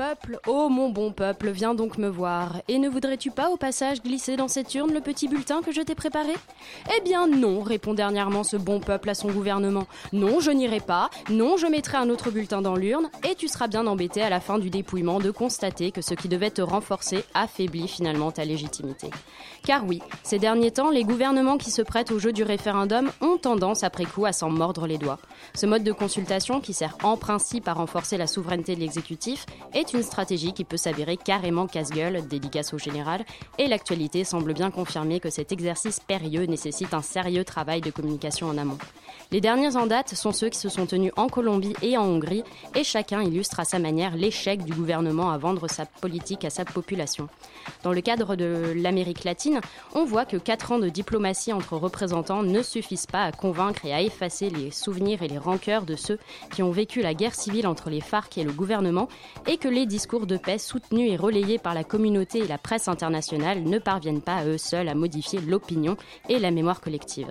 Peuple, oh mon bon peuple, viens donc me voir. Et ne voudrais-tu pas au passage glisser dans cette urne le petit bulletin que je t'ai préparé? Eh bien non, répond dernièrement ce bon peuple à son gouvernement. Non, je n'irai pas, non, je mettrai un autre bulletin dans l'urne, et tu seras bien embêté à la fin du dépouillement de constater que ce qui devait te renforcer affaiblit finalement ta légitimité. Car oui, ces derniers temps, les gouvernements qui se prêtent au jeu du référendum ont tendance après coup à s'en mordre les doigts. Ce mode de consultation, qui sert en principe à renforcer la souveraineté de l'exécutif, est une stratégie qui peut s'avérer carrément casse-gueule, dédicace au général, et l'actualité semble bien confirmer que cet exercice périlleux nécessite un sérieux travail de communication en amont. Les derniers en date sont ceux qui se sont tenus en Colombie et en Hongrie, et chacun illustre à sa manière l'échec du gouvernement à vendre sa politique à sa population. Dans le cadre de l'Amérique latine, on voit que 4 ans de diplomatie entre représentants ne suffisent pas à convaincre et à effacer les souvenirs et les rancœurs de ceux qui ont vécu la guerre civile entre les FARC et le gouvernement, et que les discours de paix soutenus et relayés par la communauté et la presse internationale ne parviennent pas à eux seuls à modifier l'opinion et la mémoire collective.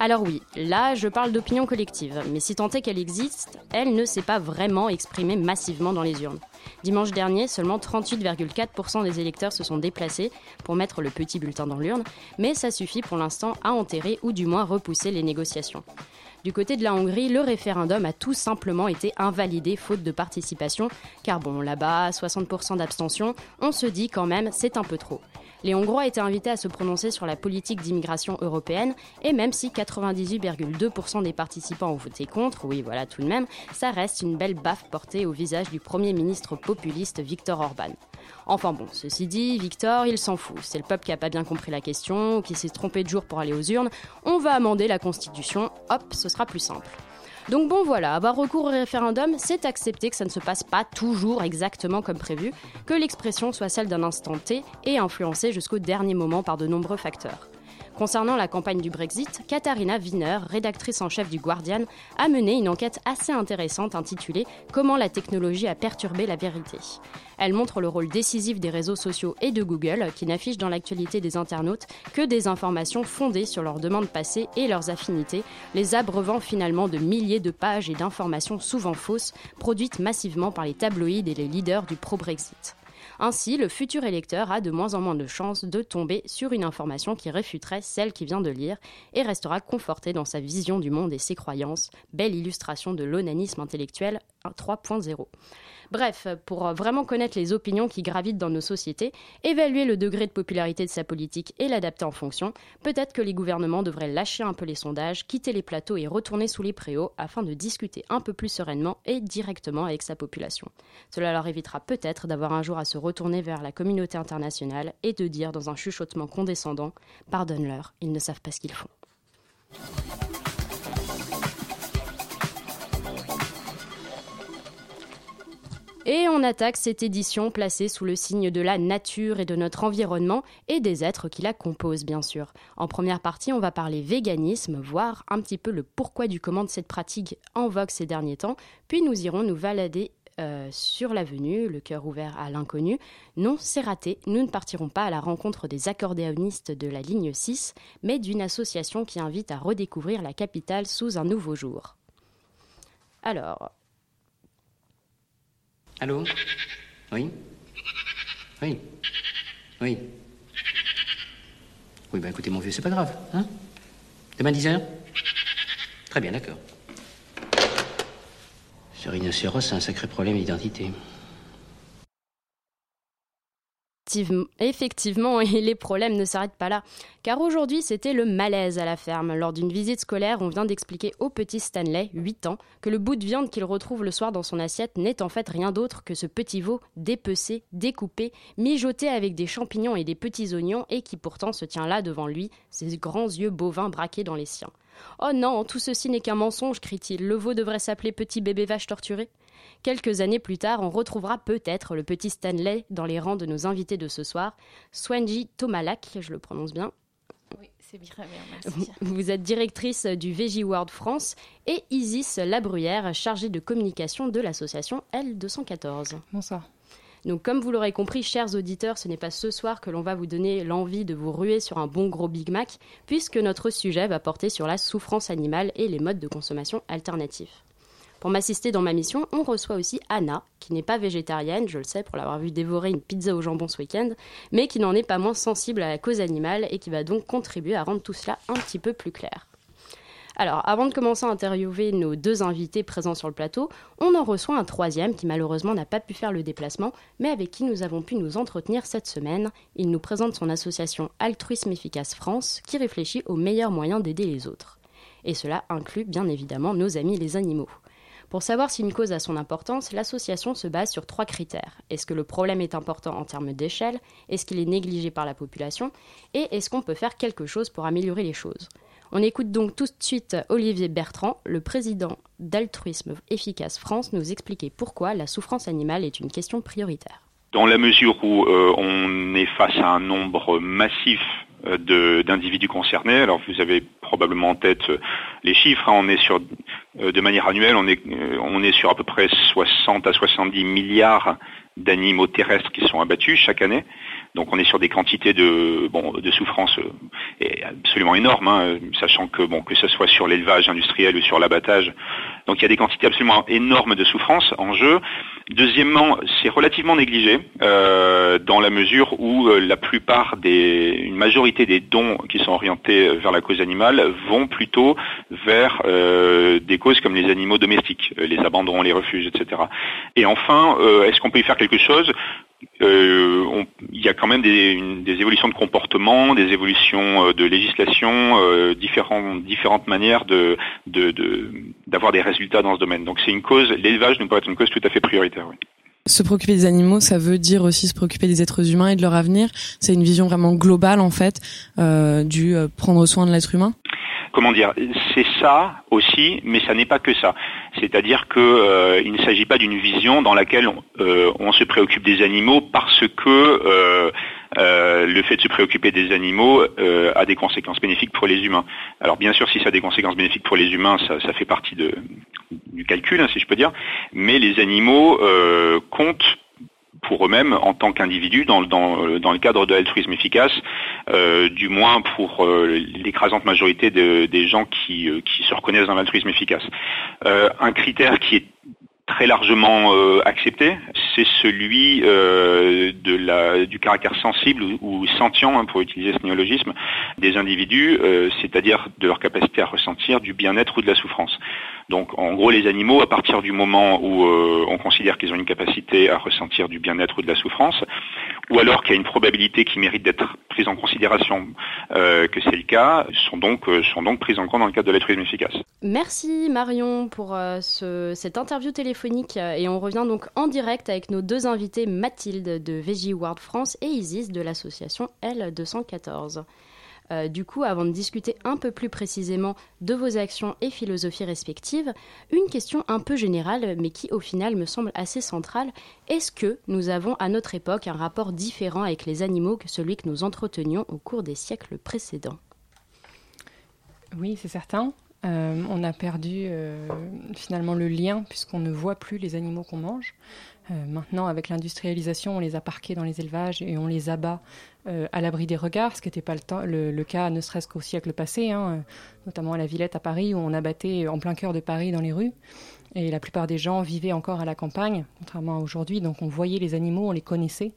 Alors oui, là je parle d'opinion collective, mais si tant est qu'elle existe, elle ne s'est pas vraiment exprimée massivement dans les urnes. Dimanche dernier, seulement 38,4% des électeurs se sont déplacés pour mettre le petit bulletin dans l'urne, mais ça suffit pour l'instant à enterrer ou du moins repousser les négociations. Du côté de la Hongrie, le référendum a tout simplement été invalidé faute de participation, car bon, là-bas, 60% d'abstention, on se dit quand même c'est un peu trop. Les Hongrois étaient invités à se prononcer sur la politique d'immigration européenne, et même si 98,2% des participants ont voté contre, oui voilà tout de même, ça reste une belle baffe portée au visage du Premier ministre populiste Viktor Orban. Enfin bon, ceci dit, Victor, il s'en fout. C'est le peuple qui a pas bien compris la question, ou qui s'est trompé de jour pour aller aux urnes. On va amender la Constitution, hop, ce sera plus simple. Donc bon voilà, avoir recours au référendum, c'est accepter que ça ne se passe pas toujours exactement comme prévu, que l'expression soit celle d'un instant T et influencée jusqu'au dernier moment par de nombreux facteurs. Concernant la campagne du Brexit, Katharina Wiener, rédactrice en chef du Guardian, a mené une enquête assez intéressante intitulée Comment la technologie a perturbé la vérité. Elle montre le rôle décisif des réseaux sociaux et de Google, qui n'affichent dans l'actualité des internautes que des informations fondées sur leurs demandes passées et leurs affinités, les abreuvant finalement de milliers de pages et d'informations souvent fausses, produites massivement par les tabloïds et les leaders du pro-Brexit. Ainsi, le futur électeur a de moins en moins de chances de tomber sur une information qui réfuterait celle qu'il vient de lire et restera conforté dans sa vision du monde et ses croyances. Belle illustration de l'onanisme intellectuel 3.0. Bref, pour vraiment connaître les opinions qui gravitent dans nos sociétés, évaluer le degré de popularité de sa politique et l'adapter en fonction, peut-être que les gouvernements devraient lâcher un peu les sondages, quitter les plateaux et retourner sous les préaux afin de discuter un peu plus sereinement et directement avec sa population. Cela leur évitera peut-être d'avoir un jour à se retourner vers la communauté internationale et de dire dans un chuchotement condescendant Pardonne-leur, ils ne savent pas ce qu'ils font. Et on attaque cette édition placée sous le signe de la nature et de notre environnement et des êtres qui la composent bien sûr. En première partie, on va parler véganisme, voir un petit peu le pourquoi du comment de cette pratique en vogue ces derniers temps, puis nous irons nous balader euh, sur l'avenue, le cœur ouvert à l'inconnu. Non, c'est raté, nous ne partirons pas à la rencontre des accordéonistes de la ligne 6, mais d'une association qui invite à redécouvrir la capitale sous un nouveau jour. Alors, Allô? Oui? Oui? Oui? Oui, ben écoutez, mon vieux, c'est pas grave, hein? Demain 10h Très bien, d'accord. Ce rhinocéros, c'est un sacré problème d'identité. Effectivement- et les problèmes ne s'arrêtent pas là. Car aujourd'hui, c'était le malaise à la ferme. Lors d'une visite scolaire, on vient d'expliquer au petit Stanley, 8 ans, que le bout de viande qu'il retrouve le soir dans son assiette n'est en fait rien d'autre que ce petit veau dépecé, découpé, mijoté avec des champignons et des petits oignons et qui pourtant se tient là devant lui, ses grands yeux bovins braqués dans les siens. Oh non, tout ceci n'est qu'un mensonge, crie-t-il. Le veau devrait s'appeler Petit bébé vache torturé. Quelques années plus tard, on retrouvera peut-être le petit Stanley dans les rangs de nos invités de ce soir, Swanji Tomalak, je le prononce bien. Oui, c'est bien, merci. Vous êtes directrice du Veggie World France et Isis Labruyère, chargée de communication de l'association L214. Bonsoir. Donc, comme vous l'aurez compris, chers auditeurs, ce n'est pas ce soir que l'on va vous donner l'envie de vous ruer sur un bon gros Big Mac, puisque notre sujet va porter sur la souffrance animale et les modes de consommation alternatifs. Pour m'assister dans ma mission, on reçoit aussi Anna, qui n'est pas végétarienne, je le sais pour l'avoir vu dévorer une pizza au jambon ce week-end, mais qui n'en est pas moins sensible à la cause animale et qui va donc contribuer à rendre tout cela un petit peu plus clair. Alors, avant de commencer à interviewer nos deux invités présents sur le plateau, on en reçoit un troisième qui malheureusement n'a pas pu faire le déplacement, mais avec qui nous avons pu nous entretenir cette semaine. Il nous présente son association Altruisme Efficace France, qui réfléchit aux meilleurs moyens d'aider les autres. Et cela inclut bien évidemment nos amis les animaux. Pour savoir si une cause a son importance, l'association se base sur trois critères. Est-ce que le problème est important en termes d'échelle? Est-ce qu'il est négligé par la population? Et est-ce qu'on peut faire quelque chose pour améliorer les choses? On écoute donc tout de suite Olivier Bertrand, le président d'Altruisme Efficace France, nous expliquer pourquoi la souffrance animale est une question prioritaire. Dans la mesure où euh, on est face à un nombre massif euh, d'individus concernés. Alors vous avez probablement en tête euh, les chiffres. Hein. on est sur, de manière annuelle, on est, on est sur à peu près 60 à 70 milliards d'animaux terrestres qui sont abattus chaque année. Donc on est sur des quantités de, bon, de souffrance euh, absolument énormes, hein, sachant que bon, que ce soit sur l'élevage industriel ou sur l'abattage, donc il y a des quantités absolument énormes de souffrance en jeu. Deuxièmement, c'est relativement négligé euh, dans la mesure où euh, la plupart des, une majorité des dons qui sont orientés vers la cause animale vont plutôt vers des causes comme les animaux domestiques, les abandons, les refuges, etc. Et enfin, est-ce qu'on peut y faire quelque chose? Euh, il y a quand même des, évolutions de comportement, des évolutions euh, de législation, euh, différentes manières de, d'avoir des résultats dans ce domaine. Donc c'est une cause, l'élevage nous paraît être une cause tout à fait prioritaire. Se préoccuper des animaux, ça veut dire aussi se préoccuper des êtres humains et de leur avenir. C'est une vision vraiment globale en fait du prendre soin de l'être humain comment dire, c'est ça aussi, mais ça n'est pas que ça. C'est-à-dire qu'il euh, ne s'agit pas d'une vision dans laquelle on, euh, se préoccupe des animaux parce que euh, le fait de se préoccuper des animaux a des conséquences bénéfiques pour les humains. Alors bien sûr, si ça a des conséquences bénéfiques pour les humains, ça, fait partie du calcul, hein, si je peux dire, mais les animaux comptent pour eux-mêmes en tant qu'individus dans, le cadre de l'altruisme efficace, euh, du moins pour euh, l'écrasante majorité des gens qui, euh, qui, se reconnaissent dans l'altruisme efficace. un critère qui est très largement accepté, c'est celui de la, du caractère sensible ou, sentient, hein, pour utiliser ce néologisme, des individus, c'est-à-dire de leur capacité à ressentir du bien-être ou de la souffrance. Donc en gros les animaux, à partir du moment où euh, on considère qu'ils ont une capacité à ressentir du bien-être ou de la souffrance, ou alors qu'il y a une probabilité qui mérite d'être prise en considération euh, que c'est le cas, sont donc, euh, sont donc prises en compte dans le cadre de l'altruisme efficace. Merci Marion pour cette interview téléphonique et on revient donc en direct avec nos deux invités Mathilde de Veggie World France et Isis de l'association L214. Euh, du coup, avant de discuter un peu plus précisément de vos actions et philosophies respectives, une question un peu générale, mais qui au final me semble assez centrale. Est-ce que nous avons à notre époque un rapport différent avec les animaux que celui que nous entretenions au cours des siècles précédents? Oui, c'est certain. Euh, on a perdu euh, finalement le lien puisqu'on ne voit plus les animaux qu'on mange. Maintenant, avec l'industrialisation, on les a parqués dans les élevages et on les abat euh, à l'abri des regards, ce qui n'était pas le, cas ne serait-ce qu'au siècle passé, hein, euh, notamment à la Villette à Paris, où on abattait en plein cœur de Paris dans les rues. Et la plupart des gens vivaient encore à la campagne, contrairement à aujourd'hui. Donc on voyait les animaux, on les connaissait,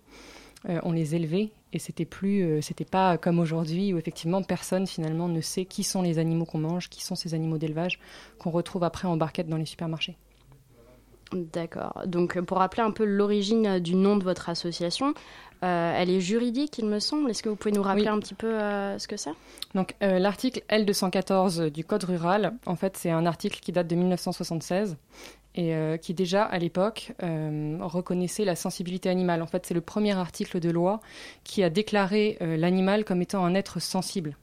euh, on les élevait, et c'était plus, c'était pas comme aujourd'hui où effectivement personne finalement ne sait qui sont les animaux qu'on mange, qui sont ces animaux d'élevage qu'on retrouve après en barquette dans les supermarchés. D'accord. Donc pour rappeler un peu l'origine du nom de votre association, euh, elle est juridique, il me semble. Est-ce que vous pouvez nous rappeler un petit peu euh, ce que c'est? Donc, euh, l'article L214 du Code rural, en fait, c'est un article qui date de 1976 et qui déjà à l'époque reconnaissait la sensibilité animale. En fait, c'est le premier article de loi qui a déclaré l'animal comme étant un être sensible.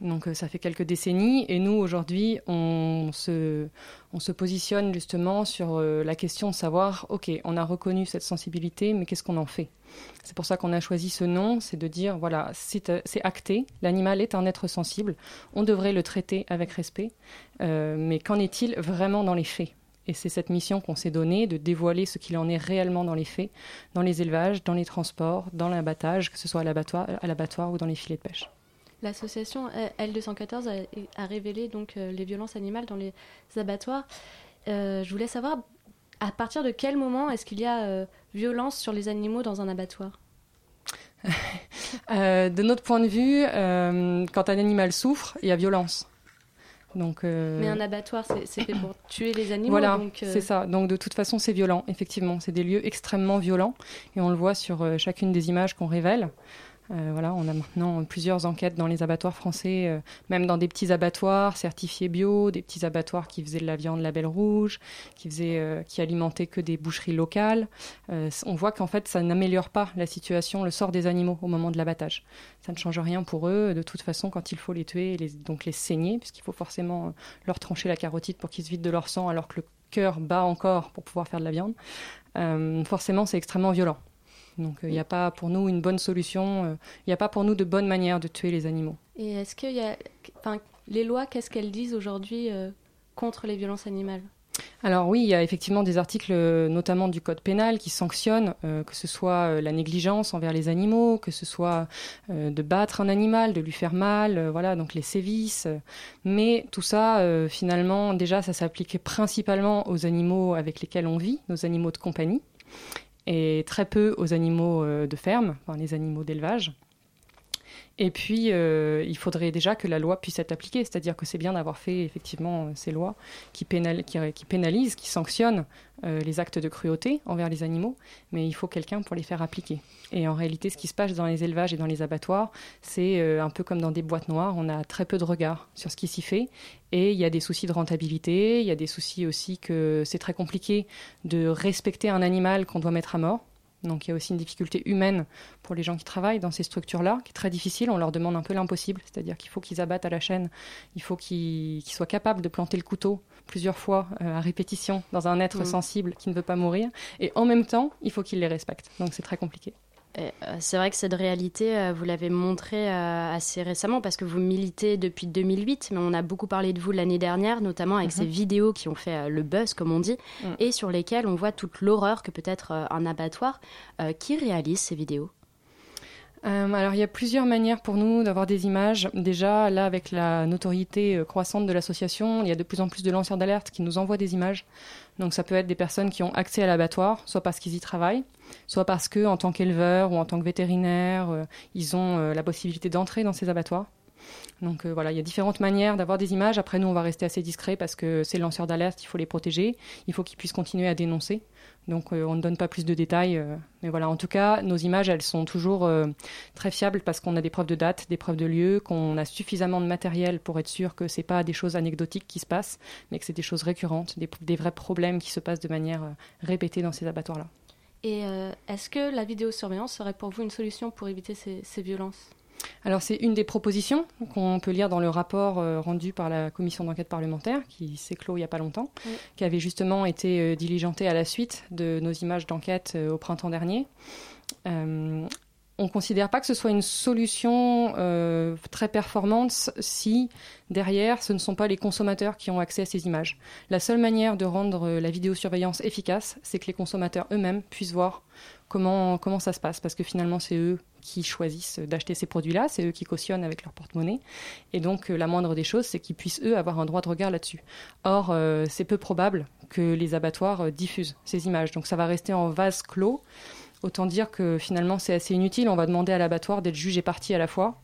Donc ça fait quelques décennies et nous aujourd'hui on se, on se positionne justement sur la question de savoir ok on a reconnu cette sensibilité mais qu'est-ce qu'on en fait? C'est pour ça qu'on a choisi ce nom, c'est de dire voilà c'est acté, l'animal est un être sensible, on devrait le traiter avec respect, mais qu'en est-il vraiment dans les faits? Et c'est cette mission qu'on s'est donnée de dévoiler ce qu'il en est réellement dans les faits, dans les élevages, dans les transports, dans l'abattage, que ce soit à l'abattoir, ou dans les filets de pêche. L'association L214 a, révélé donc euh, les violences animales dans les abattoirs. Euh, je voulais savoir à partir de quel moment est-ce qu'il y a euh, violence sur les animaux dans un abattoir? De notre point de vue, quand un animal souffre, il y a violence. Euh, Mais un abattoir, c'est fait pour tuer les animaux. Voilà, c'est ça. Donc de toute façon, c'est violent, effectivement. C'est des lieux extrêmement violents. Et on le voit sur chacune des images qu'on révèle. Euh, on a maintenant plusieurs enquêtes dans les abattoirs français, euh, même dans des petits abattoirs certifiés bio, des petits abattoirs qui faisaient de la viande label rouge, qui faisaient, euh, qui alimentaient que des boucheries locales. on voit qu'en fait, ça n'améliore pas la situation, le sort des animaux au moment de l'abattage. Ça ne change rien pour eux. De toute façon, quand il faut les tuer, les, donc les saigner, puisqu'il faut forcément leur trancher la carotide pour qu'ils se vident de leur sang, alors que le cœur bat encore pour pouvoir faire de la viande. forcément, c'est extrêmement violent. Donc il euh, n'y a pas pour nous une bonne solution, il euh, n'y a pas pour nous de bonne manière de tuer les animaux. Et est-ce qu'il y a. Enfin, les lois, qu'est-ce qu'elles disent aujourd'hui euh, contre les violences animales? Alors oui, il y a effectivement des articles, notamment du Code pénal, qui sanctionnent que ce soit la négligence envers les animaux, que ce soit de battre un animal, de lui faire mal, voilà, donc les sévices. Mais tout ça, finalement, déjà, ça s'applique principalement aux animaux avec lesquels on vit, nos animaux de compagnie et très peu aux animaux euh, de ferme, enfin, les animaux d'élevage. Et puis, euh, il faudrait déjà que la loi puisse être appliquée, c'est-à-dire que c'est bien d'avoir fait effectivement euh, ces lois qui, qui, pénalisent, qui sanctionnent euh, les actes de cruauté envers les animaux, mais il faut quelqu'un pour les faire appliquer. Et en réalité, ce qui se passe dans les élevages et dans les abattoirs, c'est un peu comme dans des boîtes noires, on a très peu de regard sur ce qui s'y fait, et il y a des soucis de rentabilité, il y a des soucis aussi que c'est très compliqué de respecter un animal qu'on doit mettre à mort donc il y a aussi une difficulté humaine pour les gens qui travaillent dans ces structures-là, qui est très difficile. On leur demande un peu l'impossible, c'est-à-dire qu'il faut qu'ils abattent à la chaîne, il faut qu'ils soient capables de planter le couteau plusieurs fois euh, à répétition dans un être mmh. sensible qui ne veut pas mourir. Et en même temps, il faut qu'ils les respectent. Donc c'est très compliqué. Euh, c'est vrai que cette réalité, euh, vous l'avez montré euh, assez récemment parce que vous militez depuis 2008, mais on a beaucoup parlé de vous l'année dernière, notamment avec mhm. ces vidéos qui ont fait le buzz, comme on dit, mm. et sur lesquelles on voit toute l'horreur que peut être un abattoir. qui réalise ces vidéos? Alors il y a plusieurs manières pour nous d'avoir des images. Déjà là avec la notoriété croissante de l'association, il y a de plus en plus de lanceurs d'alerte qui nous envoient des images. Donc ça peut être des personnes qui ont accès à l'abattoir, soit parce qu'ils y travaillent, soit parce que, en tant qu'éleveur ou en tant que vétérinaire, euh, ils ont euh, la possibilité d'entrer dans ces abattoirs. Donc euh, voilà, il y a différentes manières d'avoir des images. Après, nous, on va rester assez discret parce que c'est le lanceur d'alerte, il faut les protéger, il faut qu'ils puissent continuer à dénoncer. Donc on ne donne pas plus de détails. mais voilà, en tout cas, nos images, elles sont toujours très fiables parce qu'on a des preuves de date, des preuves de lieu, qu'on a suffisamment de matériel pour être sûr que ce n'est pas des choses anecdotiques qui se passent, mais que c'est des choses récurrentes, des, vrais problèmes qui se passent de manière répétée dans ces abattoirs-là. Et euh, est-ce que la vidéosurveillance serait pour vous une solution pour éviter ces, violences? Alors c'est une des propositions qu'on peut lire dans le rapport euh, rendu par la commission d'enquête parlementaire qui s'est clos il n'y a pas longtemps, qui avait justement été euh, diligenté à la suite de nos images d'enquête au printemps dernier on ne considère pas que ce soit une solution euh, très performante si derrière ce ne sont pas les consommateurs qui ont accès à ces images. La seule manière de rendre la vidéosurveillance efficace, c'est que les consommateurs eux-mêmes puissent voir comment, ça se passe, parce que finalement c'est eux qui choisissent d'acheter ces produits-là, c'est eux qui cautionnent avec leur porte-monnaie, et donc euh, la moindre des choses, c'est qu'ils puissent eux avoir un droit de regard là-dessus. Or, euh, c'est peu probable que les abattoirs diffusent ces images, donc ça va rester en vase clos. Autant dire que finalement c'est assez inutile. On va demander à l'abattoir d'être juge et partie à la fois.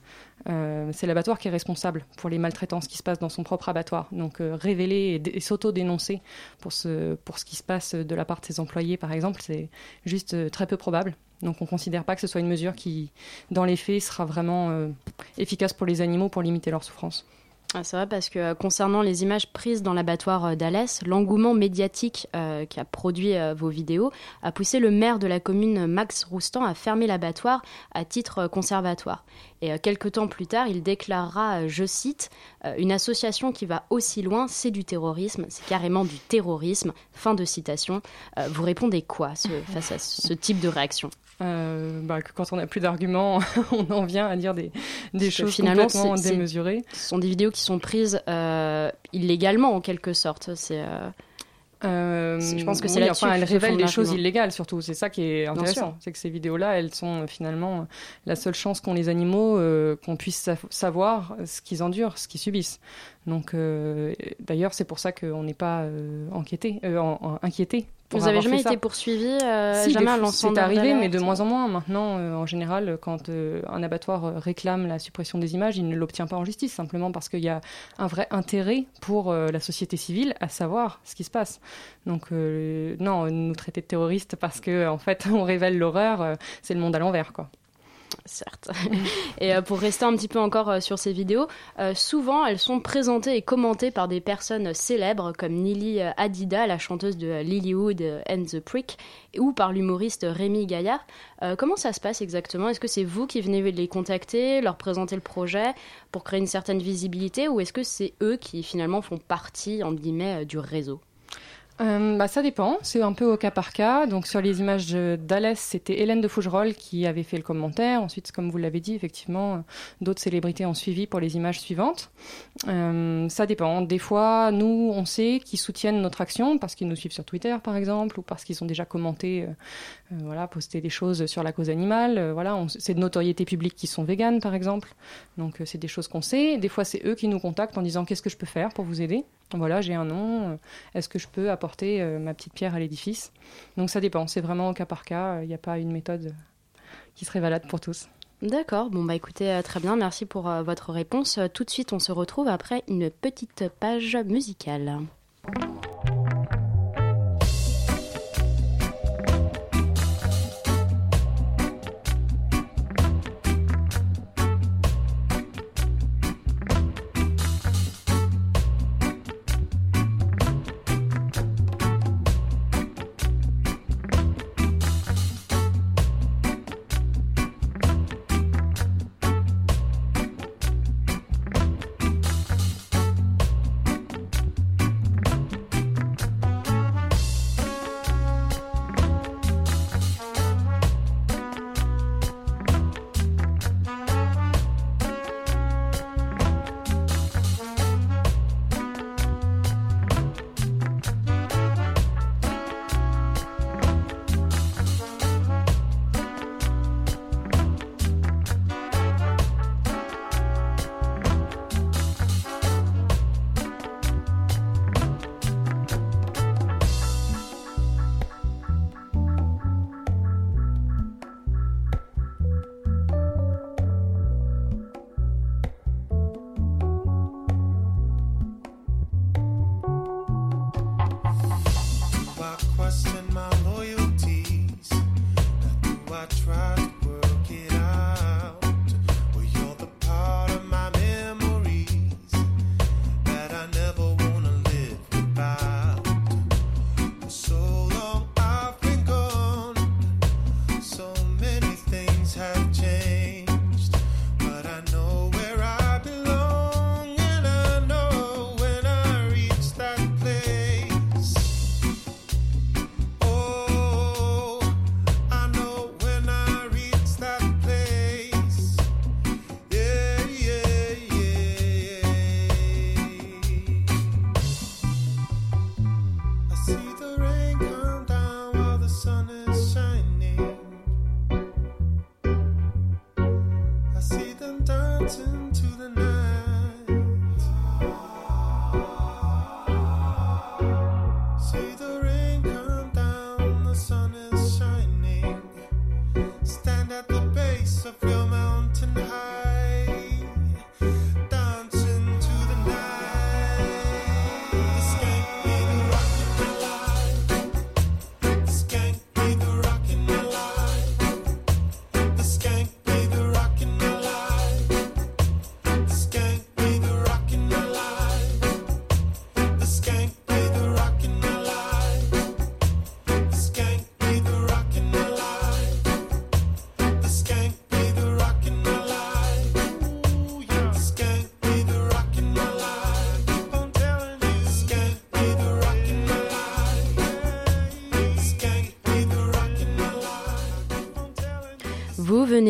Euh, c'est l'abattoir qui est responsable pour les maltraitances qui se passent dans son propre abattoir. Donc euh, révéler et, s'auto-dénoncer pour ce, pour ce qui se passe de la part de ses employés, par exemple, c'est juste euh, très peu probable. Donc on ne considère pas que ce soit une mesure qui, dans les faits, sera vraiment efficace pour les animaux pour limiter leur souffrance. Ah, c'est vrai parce que euh, concernant les images prises dans l'abattoir euh, d'Alès, l'engouement médiatique euh, qui a produit vos vidéos a poussé le maire de la commune Max Roustan à fermer l'abattoir à titre conservatoire. Et quelques temps plus tard, il déclarera, je cite, une association qui va aussi loin, c'est du terrorisme, c'est carrément du terrorisme. Fin de citation. vous répondez quoi face à ce type de réaction? Euh, bah, que quand on n'a plus d'arguments, on en vient à dire des, des choses finalement, complètement démesurées. Ce sont des vidéos qui sont prises euh, illégalement en quelque sorte. C'est euh, euh, je pense que c'est là-dessus. Enfin, elles révèlent des choses illégales surtout. C'est ça qui est intéressant. C'est que ces vidéos-là, elles sont finalement la seule chance qu'ont les animaux euh, qu'on puisse savoir ce qu'ils endurent, ce qu'ils subissent. Donc, euh, d'ailleurs, c'est pour ça qu'on n'est pas enquêté, inquiété vous avez jamais été poursuivi euh, si, Jamais C'est arrivé, mais de moins en moins. Maintenant, euh, en général, quand euh, un abattoir réclame la suppression des images, il ne l'obtient pas en justice, simplement parce qu'il y a un vrai intérêt pour la société civile à savoir ce qui se passe. Donc, non, nous traiter de terroristes parce que en fait, on révèle l'horreur, c'est le monde à l'envers, quoi certes. et euh, pour rester un petit peu encore euh, sur ces vidéos, euh, souvent elles sont présentées et commentées par des personnes célèbres comme Nili Adida, la chanteuse de Lilywood and the Prick, ou par l'humoriste Rémi Gaillard. comment ça se passe exactement? Est-ce que c'est vous qui venez les contacter, leur présenter le projet pour créer une certaine visibilité, ou est-ce que c'est eux qui finalement font partie, guillemets, du réseau? Euh, bah, Ça dépend, c'est un peu au cas par cas. Donc sur les images d'Alès, c'était Hélène de Fougerolles qui avait fait le commentaire. Ensuite, comme vous l'avez dit, effectivement, d'autres célébrités ont suivi pour les images suivantes. Euh, ça dépend. Des fois, nous, on sait qu'ils soutiennent notre action parce qu'ils nous suivent sur Twitter, par exemple, ou parce qu'ils ont déjà commenté, euh, euh voilà, posté des choses sur la cause animale. Euh, voilà, c'est de notoriété publique qui sont véganes, par exemple. Donc c'est des choses qu'on sait. Des fois, c'est eux qui nous contactent en disant qu'est-ce que je peux faire pour vous aider? Voilà, j'ai un nom, est-ce que je peux apporter euh, ma petite pierre à l'édifice? Donc ça dépend, c'est vraiment au cas par cas, il n'y a pas une méthode qui serait valable pour tous. D'accord, bon bah écoutez, euh, très bien, merci pour euh, votre réponse. Tout de suite, on se retrouve après une petite page musicale.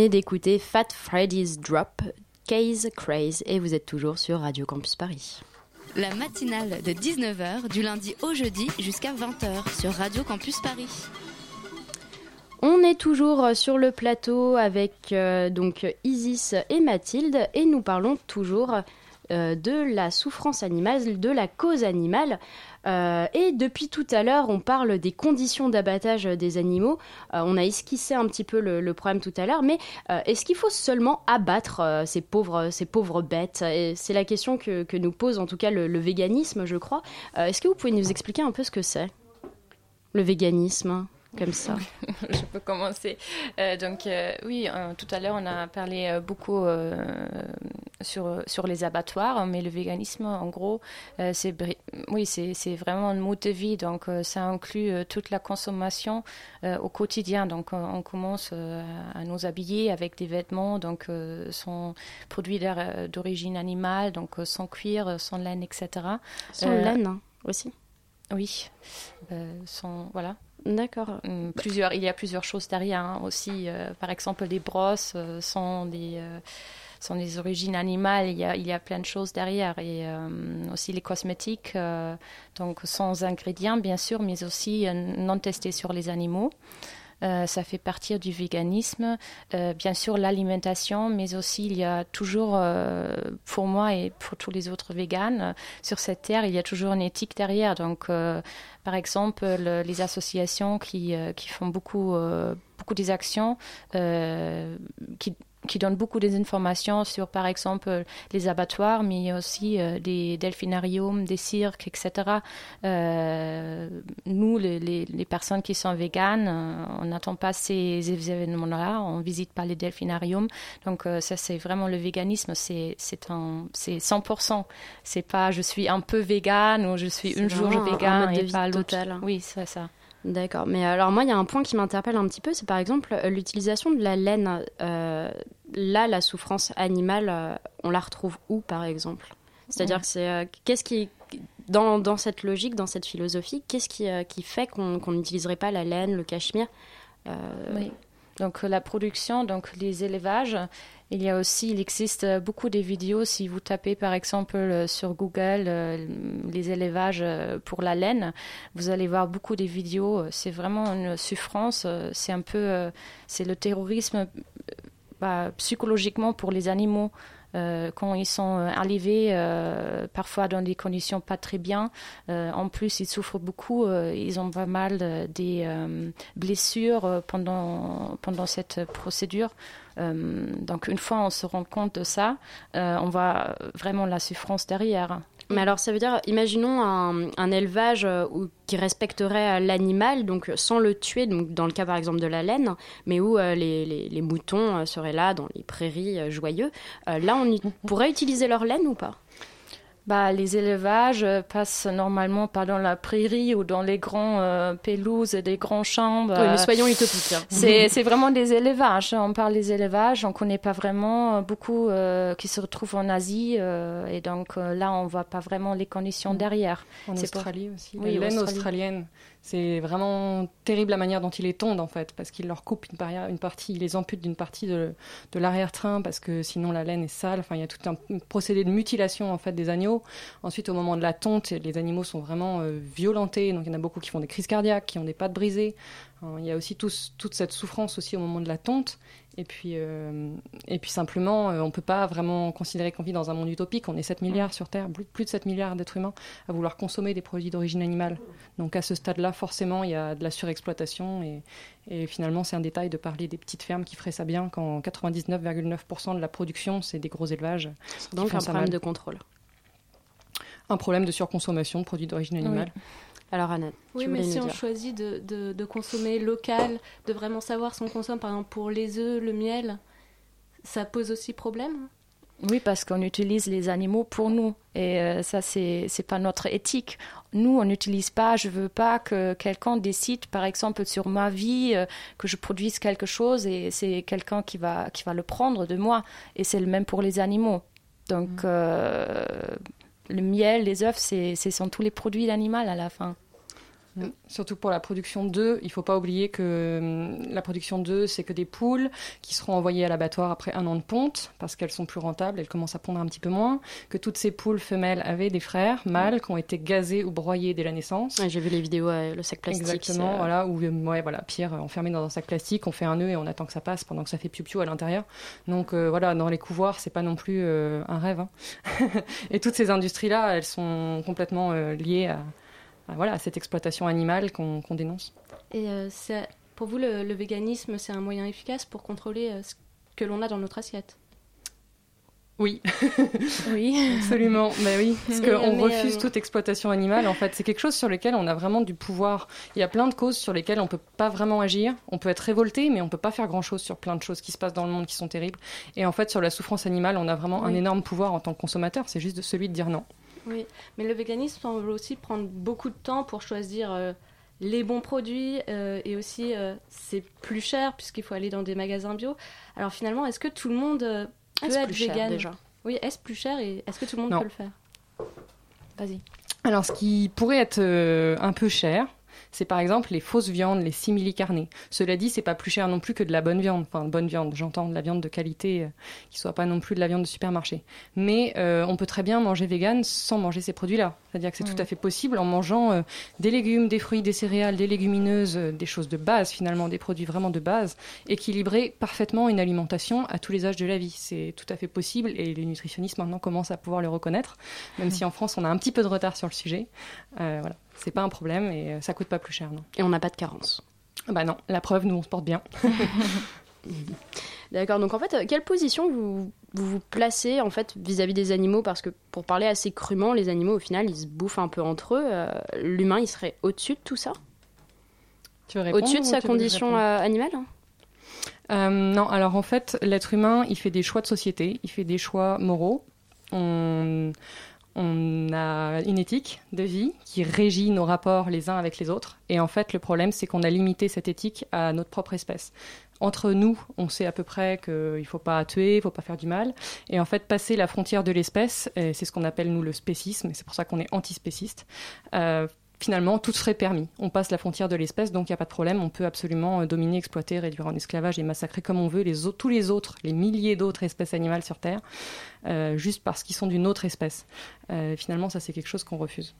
Venez d'écouter Fat Freddy's Drop, Case Craze, et vous êtes toujours sur Radio Campus Paris. La matinale de 19h du lundi au jeudi jusqu'à 20h sur Radio Campus Paris. On est toujours sur le plateau avec euh, donc Isis et Mathilde et nous parlons toujours euh, de la souffrance animale, de la cause animale. Euh, et depuis tout à l'heure, on parle des conditions d'abattage des animaux. Euh, on a esquissé un petit peu le, problème tout à l'heure, mais est-ce qu'il faut seulement abattre ces, pauvres, ces pauvres bêtes? C'est la question que, nous pose en tout cas le véganisme, je crois. est-ce que vous pouvez nous expliquer un peu ce que c'est, le véganisme? Comme ça. je peux commencer. Euh, donc euh, oui, euh, tout à l'heure on a parlé beaucoup sur sur les abattoirs, mais le véganisme, en gros, c'est oui c'est vraiment un mode de vie. Donc ça inclut toute la consommation au quotidien. Donc on commence à nous habiller avec des vêtements donc sans produits d'origine animale, donc sans cuir, sans laine, etc. Sans laine hein, aussi. Oui, sans voilà. D'accord. Hum, plusieurs, il y a plusieurs choses derrière hein, aussi. Euh, par exemple, les brosses euh, sont des euh, sont des origines animales. Il y a, il y a plein de choses derrière et aussi les cosmétiques, donc sans ingrédients bien sûr, mais aussi non testés sur les animaux. Euh, ça fait partie du véganisme. Euh, bien sûr, l'alimentation, mais aussi il y a toujours, euh, pour moi et pour tous les autres véganes, sur cette terre, il y a toujours une éthique derrière. Donc, par exemple, les associations qui, qui font beaucoup, beaucoup des actions qui qui donne beaucoup des informations sur, par exemple, les abattoirs, mais aussi euh, des delphinariums, des cirques, etc. Euh, nous, les, les, personnes qui sont véganes, euh, on n'attend pas ces événements-là, on visite pas les delphinariums. Donc, ça, c'est vraiment le véganisme, c'est c'est 100%. C'est pas je suis un peu végane ou je suis une jour végane et pas l'autre. Oui, c'est ça. D'accord. Mais alors moi, il y a un point qui m'interpelle un petit peu, c'est par exemple euh, l'utilisation de la laine. Euh, là, la souffrance animale, euh, on la retrouve où, par exemple? C'est-à-dire que c'est qu'est-ce qui dans, dans, cette logique, dans cette philosophie, qu'est-ce qui, qui fait qu'on n'utiliserait pas la laine, le cachemire Oui. Donc la production, donc les élevages, il y a aussi, il existe beaucoup de vidéos. Si vous tapez par exemple euh, sur Google euh, les élevages euh, pour la laine, vous allez voir beaucoup de vidéos. C'est vraiment une souffrance. C'est un peu, c'est le terrorisme bah, psychologiquement pour les animaux. Euh, quand ils sont arrivés, euh, parfois dans des conditions pas très bien. Euh, en plus, ils souffrent beaucoup. ils ont pas mal des blessures pendant, pendant cette procédure. donc, une fois on se rend compte de ça, on voit vraiment la souffrance derrière. Mais alors, ça veut dire, imaginons un, élevage euh, qui respecterait euh, l'animal, donc sans le tuer, donc dans le cas par exemple de la laine, mais où euh, les, moutons seraient là dans les prairies joyeux. là, on pourrait utiliser leur laine ou pas? Bah, les élevages passent normalement pas dans la prairie ou dans les grands euh, pelouses et des grands champs. Oui, mais soyons utopiques. Hein. C'est vraiment des élevages. On parle des élevages, on connaît pas vraiment beaucoup euh, qui se retrouvent en Asie euh, et donc là on voit pas vraiment les conditions mm. derrière. En Australie aussi. Oui, la laine australienne. C'est vraiment terrible la manière dont il les tondent en fait, parce qu'il leur coupe une, une partie, il les ampute d'une partie de, l'arrière-train, parce que sinon la laine est sale. Enfin, il y a tout un procédé de mutilation en fait des agneaux. Ensuite, au moment de la tonte, les animaux sont vraiment euh, violentés, donc il y en a beaucoup qui font des crises cardiaques, qui ont des pattes brisées. il y a aussi toute cette souffrance aussi au moment de la tonte. Et puis, euh, et puis simplement, euh, on ne peut pas vraiment considérer qu'on vit dans un monde utopique. On est 7 milliards sur Terre, plus de 7 milliards d'êtres humains à vouloir consommer des produits d'origine animale. Donc à ce stade-là, forcément, il y a de la surexploitation. Et, et finalement, c'est un détail de parler des petites fermes qui feraient ça bien quand 99,9% de la production, c'est des gros élevages. Donc un problème de contrôle. Un problème de surconsommation de produits d'origine animale. Alors Anna, oui, mais si on choisit de, de, consommer local, de vraiment savoir ce qu'on consomme, par exemple pour les œufs, le miel, ça pose aussi problème oui, parce qu'on utilise les animaux pour nous. Et euh, ça, c'est n'est pas notre éthique. Nous, on n'utilise pas, je veux pas que quelqu'un décide, par exemple, sur ma vie, euh, que je produise quelque chose et c'est quelqu'un qui va, qui va le prendre de moi. Et c'est le même pour les animaux. Donc, mm. euh, le miel, les œufs, ce sont tous les produits d'animal à la fin. Mm. Surtout pour la production d'œufs, il ne faut pas oublier que hum, la production d'œufs, c'est que des poules qui seront envoyées à l'abattoir après un an de ponte, parce qu'elles sont plus rentables, elles commencent à pondre un petit peu moins, que toutes ces poules femelles avaient des frères mâles qui ont été gazés ou broyés dès la naissance. J'ai vu les vidéos, le sac plastique. Exactement, voilà, ou euh, ouais, voilà, Pierre enfermé dans un sac plastique, on fait un œuf et on attend que ça passe pendant que ça fait piou-piou à l'intérieur. Donc euh, voilà, dans les couvoirs, c'est pas non plus euh, un rêve. Hein. et toutes ces industries-là, elles sont complètement liées à voilà, cette exploitation animale qu'on dénonce. Et euh, pour vous, le, véganisme, c'est un moyen efficace pour contrôler euh, ce que l'on a dans notre assiette? Oui. oui. Absolument. Mais oui. Parce qu'on refuse euh, toute exploitation animale. En fait, c'est quelque chose sur lequel on a vraiment du pouvoir. Il y a plein de causes sur lesquelles on ne peut pas vraiment agir. On peut être révolté, mais on ne peut pas faire grand-chose sur plein de choses qui se passent dans le monde qui sont terribles. Et en fait, sur la souffrance animale, on a vraiment un énorme pouvoir en tant que consommateur. C'est juste celui de dire non. Oui, mais le véganisme semble aussi prendre beaucoup de temps pour choisir euh, les bons produits euh, et aussi euh, c'est plus cher puisqu'il faut aller dans des magasins bio. Alors finalement, est-ce que tout le monde peut être vegan déjà? Oui, est-ce plus cher et est-ce que tout le monde peut le faire? Vas-y. Alors, ce qui pourrait être un peu cher, c'est par exemple les fausses viandes, les simili-carnés. Cela dit, c'est pas plus cher non plus que de la bonne viande. Enfin, bonne viande, j'entends de la viande de qualité euh, qui soit pas non plus de la viande de supermarché. Mais euh, on peut très bien manger vegan sans manger ces produits-là. C'est-à-dire que c'est tout à fait possible en mangeant euh, des légumes, des fruits, des céréales, des légumineuses, des choses de base finalement, des produits vraiment de base, équilibrer parfaitement une alimentation à tous les âges de la vie. C'est tout à fait possible et les nutritionnistes maintenant commencent à pouvoir le reconnaître, même si en France on a un petit peu de retard sur le sujet. voilà c'est pas un problème et euh, ça coûte pas plus cher. Non. Et on n'a pas de carence. Bah non, la preuve, nous on se porte bien. D'accord, donc en fait, euh, quelle position vous vous, placez en fait vis-à-vis des animaux? Parce que pour parler assez crûment, les animaux au final ils se bouffent un peu entre eux. Euh, l'humain il serait au-dessus de tout ça? Au-dessus de sa condition animale? Non, alors en fait, l'être humain il fait des choix de société, il fait des choix moraux. On on a une éthique de vie qui régit nos rapports les uns avec les autres. Et en fait, le problème, c'est qu'on a limité cette éthique à notre propre espèce. Entre nous, on sait à peu près qu'il ne faut pas tuer, il ne faut pas faire du mal. Et en fait, passer la frontière de l'espèce, c'est ce qu'on appelle nous le spécisme, et c'est pour ça qu'on est antispéciste, euh, finalement, tout serait permis. On passe la frontière de l'espèce, donc il n'y a pas de problème. On peut absolument euh, dominer, exploiter, réduire en esclavage et massacrer comme on veut tous les autres, les milliers d'autres espèces animales sur Terre, euh, juste parce qu'ils sont d'une autre espèce. Euh, finalement, ça, c'est quelque chose qu'on refuse.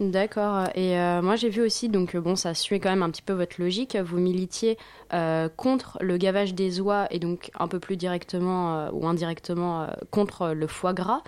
D'accord. Et moi, j'ai vu aussi, donc bon, ça suit quand même un petit peu votre logique. Vous militiez contre le gavage des oies et donc un peu plus directement ou indirectement contre le foie gras.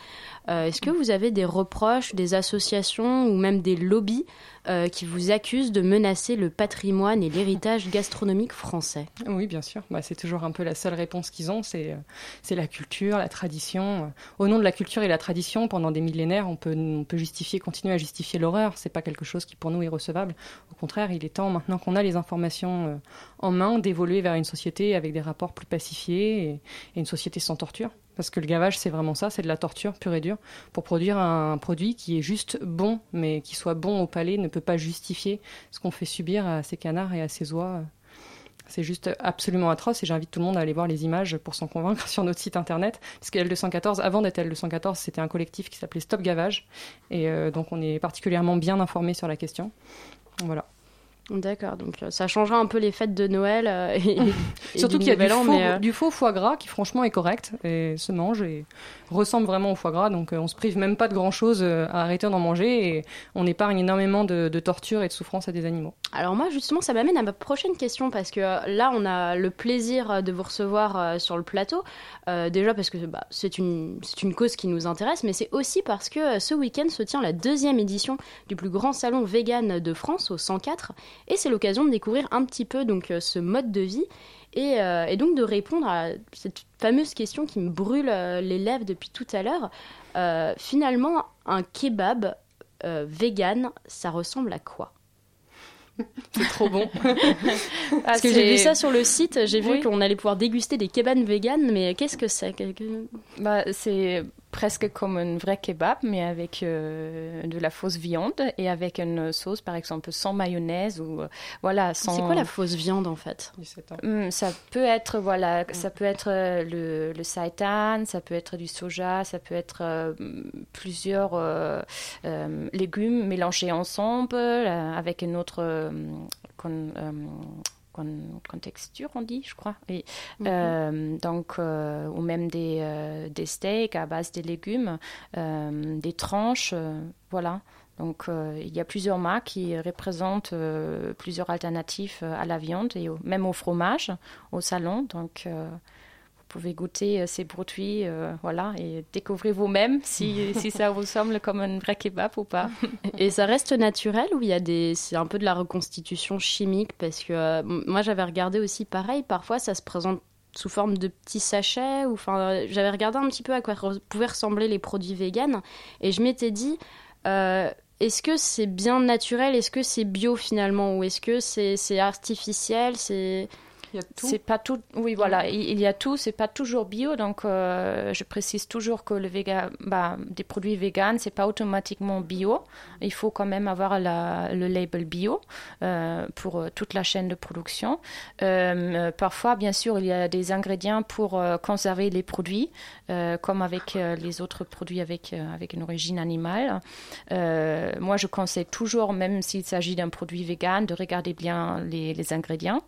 Euh, est-ce que vous avez des reproches, des associations ou même des lobbies euh, qui vous accusent de menacer le patrimoine et l'héritage gastronomique français? Oui, bien sûr. Bah, c'est toujours un peu la seule réponse qu'ils ont, c'est euh, la culture, la tradition. Au nom de la culture et la tradition, pendant des millénaires, on peut, on peut justifier, continuer à justifier l'horreur. C'est pas quelque chose qui pour nous est recevable. Au contraire, il est temps maintenant qu'on a les informations en main d'évoluer vers une société avec des rapports plus pacifiés et une société sans torture. Parce que le gavage, c'est vraiment ça, c'est de la torture pure et dure. Pour produire un produit qui est juste bon, mais qui soit bon au palais, ne peut pas justifier ce qu'on fait subir à ces canards et à ces oies. C'est juste absolument atroce et j'invite tout le monde à aller voir les images pour s'en convaincre sur notre site internet. Parce que L214, avant d'être L214, c'était un collectif qui s'appelait Stop Gavage. Et euh, donc on est particulièrement bien informé sur la question. Voilà. D'accord, donc euh, ça changera un peu les fêtes de Noël euh, et, surtout qu'il y a du faux, euh, du faux, foie gras qui franchement est correct et se mange et ressemble vraiment au foie gras, donc on se prive même pas de grand chose à arrêter d'en manger et on épargne énormément de, de torture et de souffrance à des animaux. Alors moi justement ça m'amène à ma prochaine question parce que là on a le plaisir de vous recevoir sur le plateau, déjà parce que bah, c'est une, une cause qui nous intéresse, mais c'est aussi parce que ce week-end se tient la deuxième édition du plus grand salon vegan de France au 104 et c'est l'occasion de découvrir un petit peu donc euh, ce mode de vie et, euh, donc de répondre à cette fameuse question qui me brûle euh, les lèvres depuis tout à l'heure. finalement, un kebab vegan, ça ressemble à quoi? C'est trop bon. Parce que j'ai vu ça sur le site, j'ai vu qu'on allait pouvoir déguster des kebabs vegan, mais qu'est-ce que c'est? Bah, C'est presque comme un vrai kebab, mais avec euh, de la fausse viande et avec une sauce, par exemple, sans mayonnaise ou euh, voilà. Sans... C'est quoi la fausse viande en fait? Hum, Ça peut être voilà, ça peut être euh, le, le seitan, ça peut être du soja, ça peut être euh, plusieurs euh, euh, légumes mélangés ensemble euh, avec une autre con- contexture, on dit, je crois. Et, Mhm. euh, donc, euh, ou même des, euh, des steaks à base de légumes, des tranches, voilà. Donc, il y a plusieurs marques qui représentent plusieurs alternatives à la viande et au- même au fromage au salon. Donc, pouvez goûter euh, ces produits, euh, voilà, et découvrir vous-même si, si ça vous semble comme un vrai kebab ou pas. Et ça reste naturel ou il y a des c'est un peu de la reconstitution chimique parce que euh, moi j'avais regardé aussi pareil parfois ça se présente sous forme de petits sachets ou enfin j'avais regardé un petit peu à quoi re- pouvaient ressembler les produits véganes et je m'étais dit euh, est-ce que c'est bien naturel? Est-ce que c'est bio finalement? Ou est-ce que c'est c'est artificiel? C'est Il y a tout. C'est pas tout. Oui, voilà, il, il y a tout. C'est pas toujours bio, donc euh, je précise toujours que le véga, bah, des produits véganes, c'est pas automatiquement bio. Il faut quand même avoir la- le label bio euh, pour euh, toute la chaîne de production. Euh, parfois, bien sûr, il y a des ingrédients pour conserver les produits, comme avec les autres produits avec avec une origine animale. Moi, je conseille toujours, même s'il s'agit d'un produit vegan, de regarder bien les, les ingrédients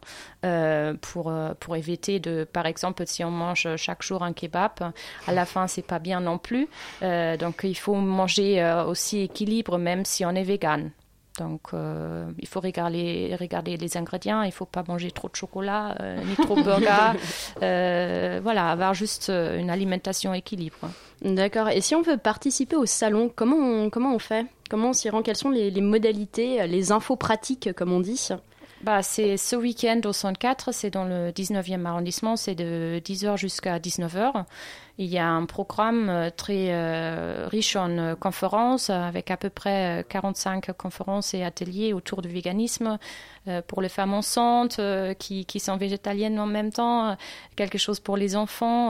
euh, pour, euh, pour éviter de, par exemple, si on mange chaque jour un kebab, à la fin, c'est pas bien non plus. Euh, donc, il faut manger euh, aussi équilibre, même si on est vegan. Donc, euh, il faut regarder, regarder les ingrédients. Il faut pas manger trop de chocolat, euh, ni trop de burger. Euh, voilà, avoir juste une alimentation équilibre. D'accord. Et si on veut participer au salon, comment on, comment on fait? Comment on s'y rend? Quelles sont les, les modalités, les infos pratiques, comme on dit? Bah, c'est ce week-end au 104, c'est dans le 19e arrondissement, c'est de 10h jusqu'à 19h. Il y a un programme euh, très euh, riche en euh, conférences, avec à peu près euh, 45 conférences et ateliers autour du véganisme pour les femmes enceintes qui, qui sont végétaliennes en même temps, quelque chose pour les enfants.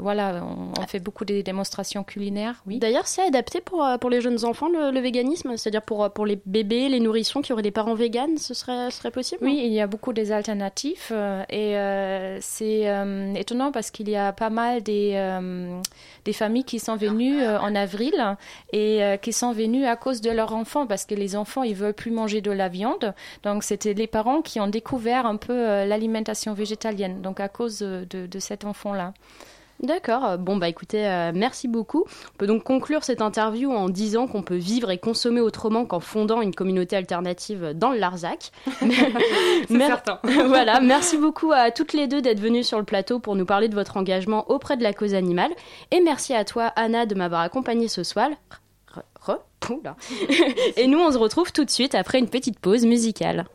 voilà, on, on fait beaucoup des démonstrations culinaires, oui. D'ailleurs, c'est adapté pour, pour les jeunes enfants, le, le véganisme C'est-à-dire pour, pour les bébés, les nourrissons qui auraient des parents véganes, ce serait, ce serait possible? Oui, il y a beaucoup des alternatives euh, et euh, c'est euh, étonnant parce qu'il y a pas mal des, euh, des familles qui sont venues euh, en avril et euh, qui sont venues à cause de leurs enfants parce que les enfants ils veulent plus manger de la viande. Donc c'était les parents qui ont découvert un peu euh, l'alimentation végétalienne. Donc à cause de, de cet enfant-là. D'accord. Bon, bah écoutez, euh, merci beaucoup. On peut donc conclure cette interview en disant qu'on peut vivre et consommer autrement qu'en fondant une communauté alternative dans le Larzac. C'est certain. voilà, merci beaucoup à toutes les deux d'être venues sur le plateau pour nous parler de votre engagement auprès de la cause animale. Et merci à toi, Anna, de m'avoir accompagnée ce soir. Re- re- oula. et nous, on se retrouve tout de suite après une petite pause musicale.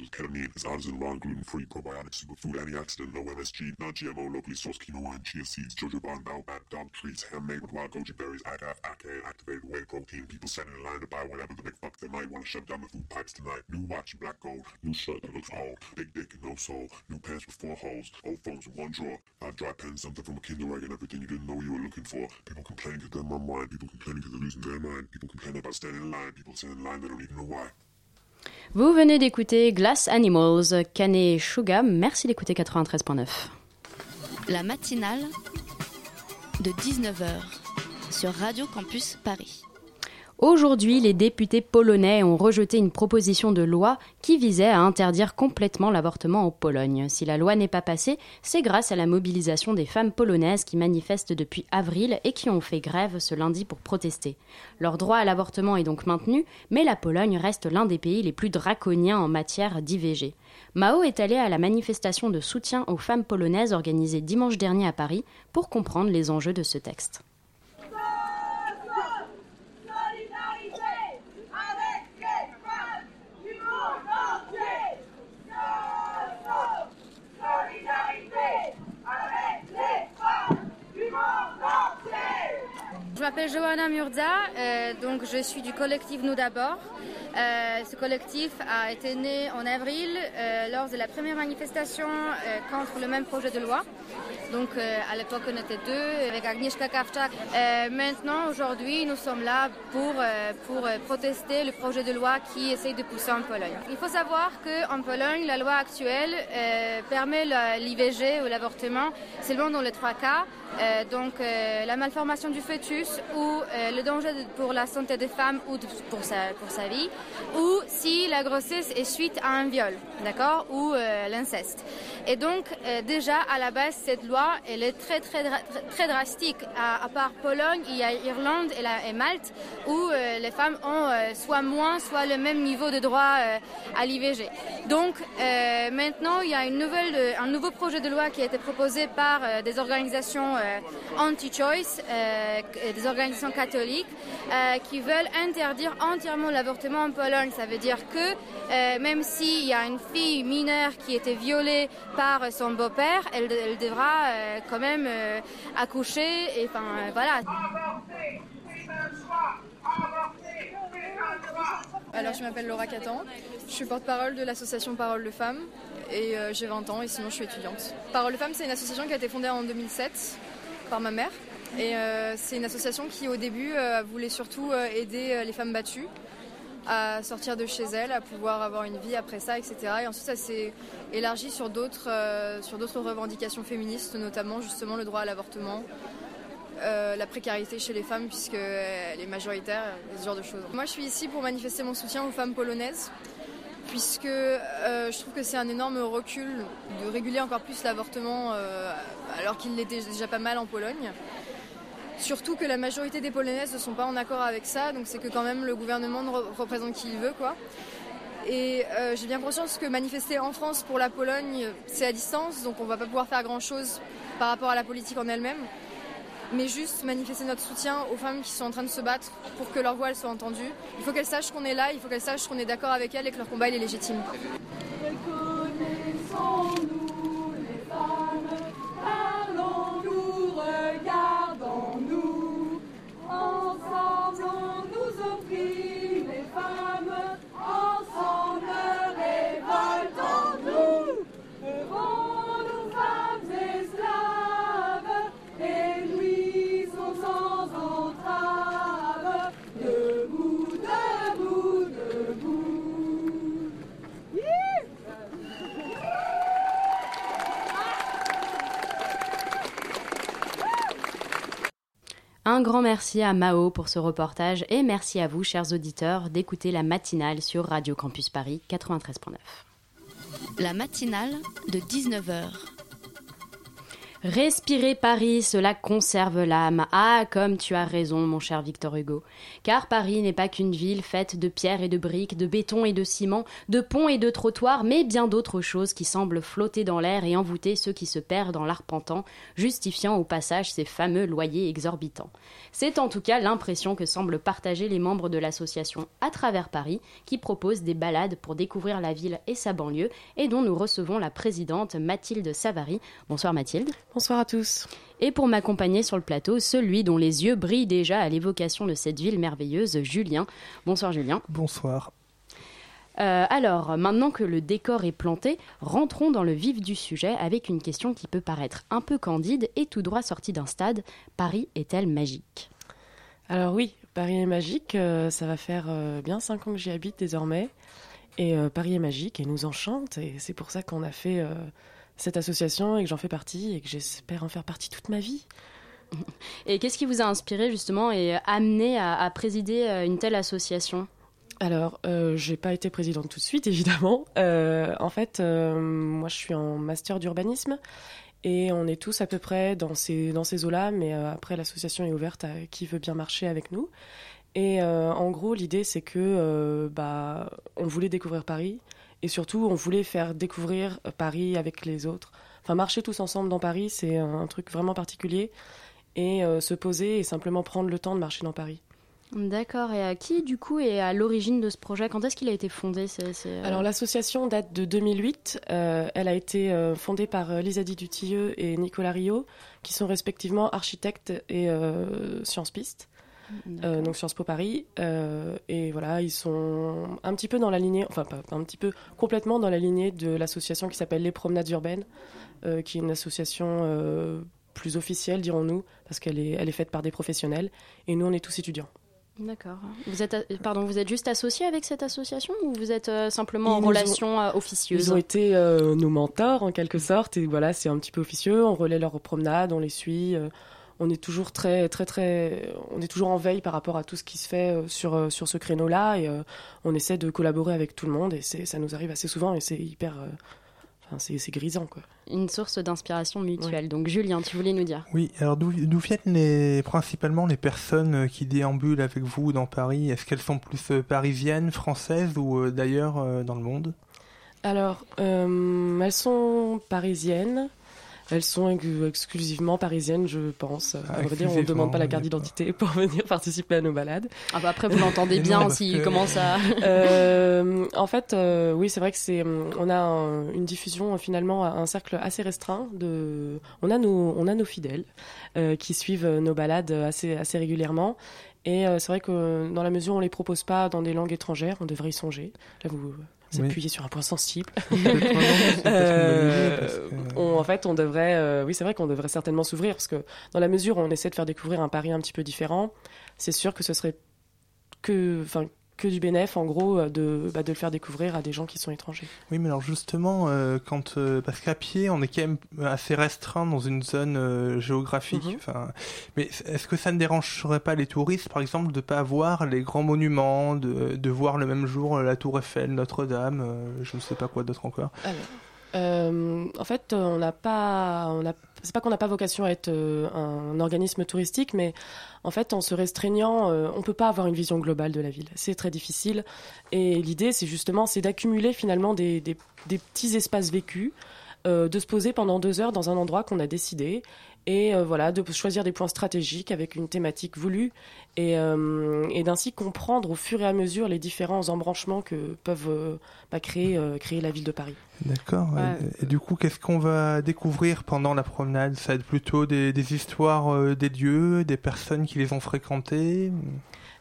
In to with ketamine. It's artisan raw, gluten-free, probiotic, superfood, antioxidant, no MSG, non-GMO, locally sourced quinoa and chia seeds, jojoba and baobab, dog treats, handmade with wild goji berries, agave, and activated whey protein. People standing in line to buy whatever the big fuck they might want to shove down the food pipes tonight. New watch, black gold, new shirt that looks old, big dick and no soul, new pants with four holes, old phones with one drawer, five dry pens, something from a Kinder Egg and everything you didn't know you were looking for. People complaining because they're mum people complaining because they're losing their mind, people complaining about standing in line, people standing in line they don't even know why. Vous venez d'écouter Glass Animals, Canet Suga. Merci d'écouter 93.9. La matinale de 19h sur Radio Campus Paris. Aujourd'hui, les députés polonais ont rejeté une proposition de loi qui visait à interdire complètement l'avortement en Pologne. Si la loi n'est pas passée, c'est grâce à la mobilisation des femmes polonaises qui manifestent depuis avril et qui ont fait grève ce lundi pour protester. Leur droit à l'avortement est donc maintenu, mais la Pologne reste l'un des pays les plus draconiens en matière d'IVG. Mao est allé à la manifestation de soutien aux femmes polonaises organisée dimanche dernier à Paris pour comprendre les enjeux de ce texte. M'appelle Johanna Murza, euh, donc je suis du collectif Nous d'abord. Euh, ce collectif a été né en avril euh, lors de la première manifestation contre le même projet de loi. Donc à l'époque on était deux avec Agnieszka Kawczak. Euh, maintenant aujourd'hui nous sommes là pour, pour protester le projet de loi qui essaye de pousser en Pologne. Il faut savoir qu'en Pologne la loi actuelle permet l'IVG ou l'avortement seulement dans les trois cas. Euh, donc euh, la malformation du fœtus ou euh, le danger pour la santé des femmes ou pour, sa, pour sa vie, ou si la grossesse est suite à un viol, d'accord, ou l'inceste. Et donc déjà à la base cette loi elle est très très très, drastique. À, à part Pologne, il y a Irlande et, la, et Malte où les femmes ont soit moins soit le même niveau de droit à l'IVG. Donc maintenant il y a une nouvelle, un nouveau projet de loi qui a été proposé par des organisations euh, anti-choice, euh, c- des organisations catholiques, euh, qui veulent interdire entièrement l'avortement en Pologne. Ça veut dire que euh, même s'il y a une fille mineure qui était violée par son beau-père, elle, de- elle devra euh, quand même euh, accoucher. Et enfin euh, voilà. Alors, je m'appelle Laura Catan, je suis porte-parole de l'association Parole de Femmes et euh, j'ai 20 ans et sinon je suis étudiante. Parole Femmes, c'est une association qui a été fondée en 2007 par ma mère et euh, c'est une association qui au début euh, voulait surtout aider les femmes battues à sortir de chez elles, à pouvoir avoir une vie après ça, etc. Et ensuite, ça s'est élargi sur d'autres sur d'autres revendications féministes, notamment justement le droit à l'avortement, la précarité chez les femmes puisqu'elle est majoritaire, ce genre de choses. Moi je suis ici pour manifester mon soutien aux femmes polonaises puisque euh, je trouve que c'est un énorme recul de réguler encore plus l'avortement euh, alors qu'il l'était déjà pas mal en Pologne. Surtout que la majorité des Polonaises ne sont pas en accord avec ça, donc c'est que quand même le gouvernement ne re- représente qui il veut quoi. Et euh, j'ai bien conscience que manifester en France pour la Pologne, c'est à distance, donc on va pas pouvoir faire grand chose par rapport à la politique en elle-même mais juste manifester notre soutien aux femmes qui sont en train de se battre pour que leur voix soit entendue. Il faut qu'elles sachent qu'on est là, il faut qu'elles sachent qu'on est d'accord avec elles et que leur combat est légitime. Ensemble, nous les femmes. Un grand merci à Mao pour ce reportage et merci à vous, chers auditeurs, d'écouter la matinale sur Radio Campus Paris 93.9. La matinale de 19h. Respirer Paris, cela conserve l'âme. Ah, comme tu as raison, mon cher Victor Hugo. Car Paris n'est pas qu'une ville faite de pierres et de briques, de béton et de ciment, de ponts et de trottoirs, mais bien d'autres choses qui semblent flotter dans l'air et envoûter ceux qui se perdent en l'arpentant, justifiant au passage ces fameux loyers exorbitants. C'est en tout cas l'impression que semblent partager les membres de l'association À travers Paris, qui propose des balades pour découvrir la ville et sa banlieue, et dont nous recevons la présidente Mathilde Savary. Bonsoir Mathilde. Bonsoir à tous. Et pour m'accompagner sur le plateau, celui dont les yeux brillent déjà à l'évocation de cette ville merveilleuse, Julien. Bonsoir Julien. Bonsoir. Euh, alors, maintenant que le décor est planté, rentrons dans le vif du sujet avec une question qui peut paraître un peu candide et tout droit sortie d'un stade. Paris est-elle magique? Alors oui, Paris est magique. euh, ça va faire euh, bien cinq ans que j'y habite désormais. Et euh, Paris est magique et nous enchante. Et c'est pour ça qu'on a fait euh, cette association et que j'en fais partie et que j'espère en faire partie toute ma vie. Et qu'est-ce qui vous a inspiré justement et amené à, à présider euh, une telle association? Alors, euh, j'ai pas été présidente tout de suite, évidemment. Euh, en fait, euh, moi, je suis en master d'urbanisme et on est tous à peu près dans ces, dans ces eaux-là, mais après, l'association est ouverte à qui veut bien marcher avec nous. Et en gros, l'idée, c'est que bah, on voulait découvrir Paris et surtout, on voulait faire découvrir Paris avec les autres. Enfin, marcher tous ensemble dans Paris, c'est un, truc vraiment particulier. Et euh, se poser et simplement prendre le temps de marcher dans Paris. D'accord. Et à qui du coup est à l'origine de ce projet? Quand est-ce qu'il a été fondé? Euh, Alors l'association date de 2008. Euh, elle a été euh, fondée par euh, Lisa Di Dutilleux et Nicolas Rio, qui sont respectivement architectes et euh, sciences pistes. Euh, donc Sciences Po Paris. Euh, et voilà, ils sont un petit peu dans la lignée, enfin pas, un petit peu, complètement dans la lignée de l'association qui s'appelle Les Promenades Urbaines, euh, qui est une association plus officielle, dirons-nous, parce qu'elle est, elle est faite par des professionnels. Et nous, on est tous étudiants. D'accord. Vous êtes, pardon, vous êtes juste associé avec cette association ou vous êtes simplement Ils en ont- relation officieuse Ils ont été euh, nos mentors en quelque sorte et voilà c'est un petit peu officieux. On relaie leurs promenades, on les suit. euh, on est toujours très très très, on est toujours en veille par rapport à tout ce qui se fait euh, sur euh, sur ce créneau-là et euh, on essaie de collaborer avec tout le monde et c'est ça nous arrive assez souvent et c'est hyper, euh, enfin c'est c'est grisant quoi. Une source d'inspiration mutuelle. Donc Julien, tu voulais nous dire Oui, alors d'où d'où viennent les, principalement les personnes qui déambulent avec vous dans Paris? Est-ce qu'elles sont plus parisiennes, françaises ou d'ailleurs dans le monde? Alors, euh, elles sont parisiennes. Elles sont ex- exclusivement parisiennes, je pense. Ah, à vrai dire, on ne demande pas la carte d'identité pour venir participer à nos balades. Ah bah après, vous l'entendez bien s'il que- commence à. Euh, en fait, euh, oui, c'est vrai que c'est, on a un- une diffusion euh, finalement à un cercle assez restreint. De, on a nos, on a nos fidèles euh, qui suivent euh, nos balades assez, assez régulièrement. Et euh, c'est vrai que dans la mesure où on les propose pas dans des langues étrangères, on devrait y songer. Là, vous, Oui. appuyez sur un point sensible. Euh, on- en fait, on devrait, euh, oui, c'est vrai qu'on devrait certainement s'ouvrir parce que dans la mesure où on essaie de faire découvrir un Paris un petit peu différent, c'est sûr que ce serait que, enfin, que du bénéf, en gros, euh, de, bah, de le faire découvrir à des gens qui sont étrangers. Oui, mais alors justement, euh, quand euh, parce qu'à pied, on est quand même assez restreint dans une zone euh, géographique. Mhm. Mais est-ce que ça ne dérangerait pas les touristes, par exemple, de pas voir les grands monuments, de, de voir le même jour la Tour Eiffel, Notre-Dame, je ne sais pas quoi d'autre encore? Alors, euh, en fait, on n'a pas, on a, c'est pas qu'on n'a pas vocation à être euh, un organisme touristique, mais en fait, en se restreignant, euh, on peut pas avoir une vision globale de la ville. C'est très difficile. Et l'idée, c'est justement, c'est d'accumuler finalement des, des, des petits espaces vécus, euh, de se poser pendant deux heures dans un endroit qu'on a décidé, et euh, voilà, de choisir des points stratégiques avec une thématique voulue, et, euh, et d'ainsi comprendre au fur et à mesure les différents embranchements que peuvent euh, bah, créer, euh, créer la ville de Paris. D'accord. Ouais. Et, et du coup, qu'est-ce qu'on va découvrir pendant la promenade? Ça va être plutôt des, des histoires euh, des lieux, des personnes qui les ont fréquentés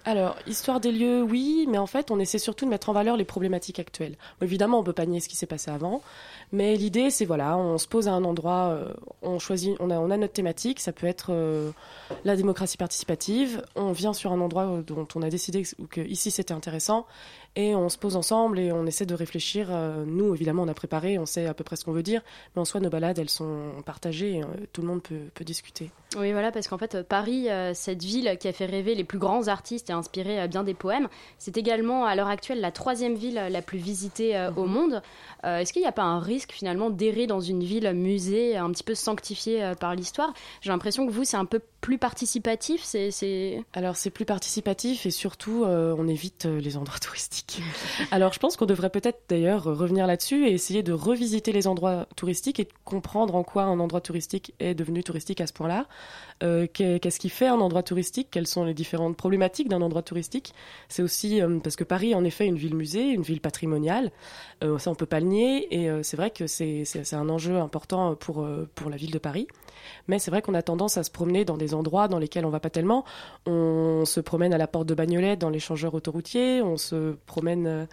Alors, histoire des lieux, oui, mais en fait, on essaie surtout de mettre en valeur les problématiques actuelles. Évidemment, on peut pas nier ce qui s'est passé avant, mais l'idée, c'est voilà, on se pose à un endroit, euh, on choisit, on a, on a notre thématique, ça peut être euh, la démocratie participative, on vient sur un endroit euh, dont on a décidé que, que ici c'était intéressant, et on se pose ensemble et on essaie de réfléchir. Euh, nous, évidemment, on a préparé, on sait à peu près ce qu'on veut dire, mais en soi, nos balades, elles sont partagées, et, euh, tout le monde peut, peut discuter. Oui, voilà, parce qu'en fait, Paris, euh, cette ville qui a fait rêver les plus grands artistes et inspiré bien des poèmes, c'est également à l'heure actuelle la troisième ville la plus visitée au monde. Euh, Est-ce qu'il n'y a pas un risque finalement d'errer dans une ville musée un petit peu sanctifiée par l'histoire? J'ai l'impression que vous, c'est un peu plus participatif. C'est. Alors c'est plus participatif et surtout euh, on évite euh, les endroits touristiques. Alors je pense qu'on devrait peut-être d'ailleurs revenir là-dessus et essayer de revisiter les endroits touristiques et comprendre en quoi un endroit touristique est devenu touristique à ce point-là. Euh, qu'est- Qu'est-ce qui fait un endroit touristique? Quelles sont les différentes problématiques d'un endroit touristique? C'est aussi parce que Paris en effet une ville musée, une ville patrimoniale. Ça on peut pas le nier et c'est vrai que c'est un enjeu important pour, pour la ville de Paris. Mais c'est vrai qu'on a tendance à se promener dans des endroits dans lesquels on va pas tellement. On se promène à la porte de Bagnolet dans l'échangeur autoroutier, on se promène euh,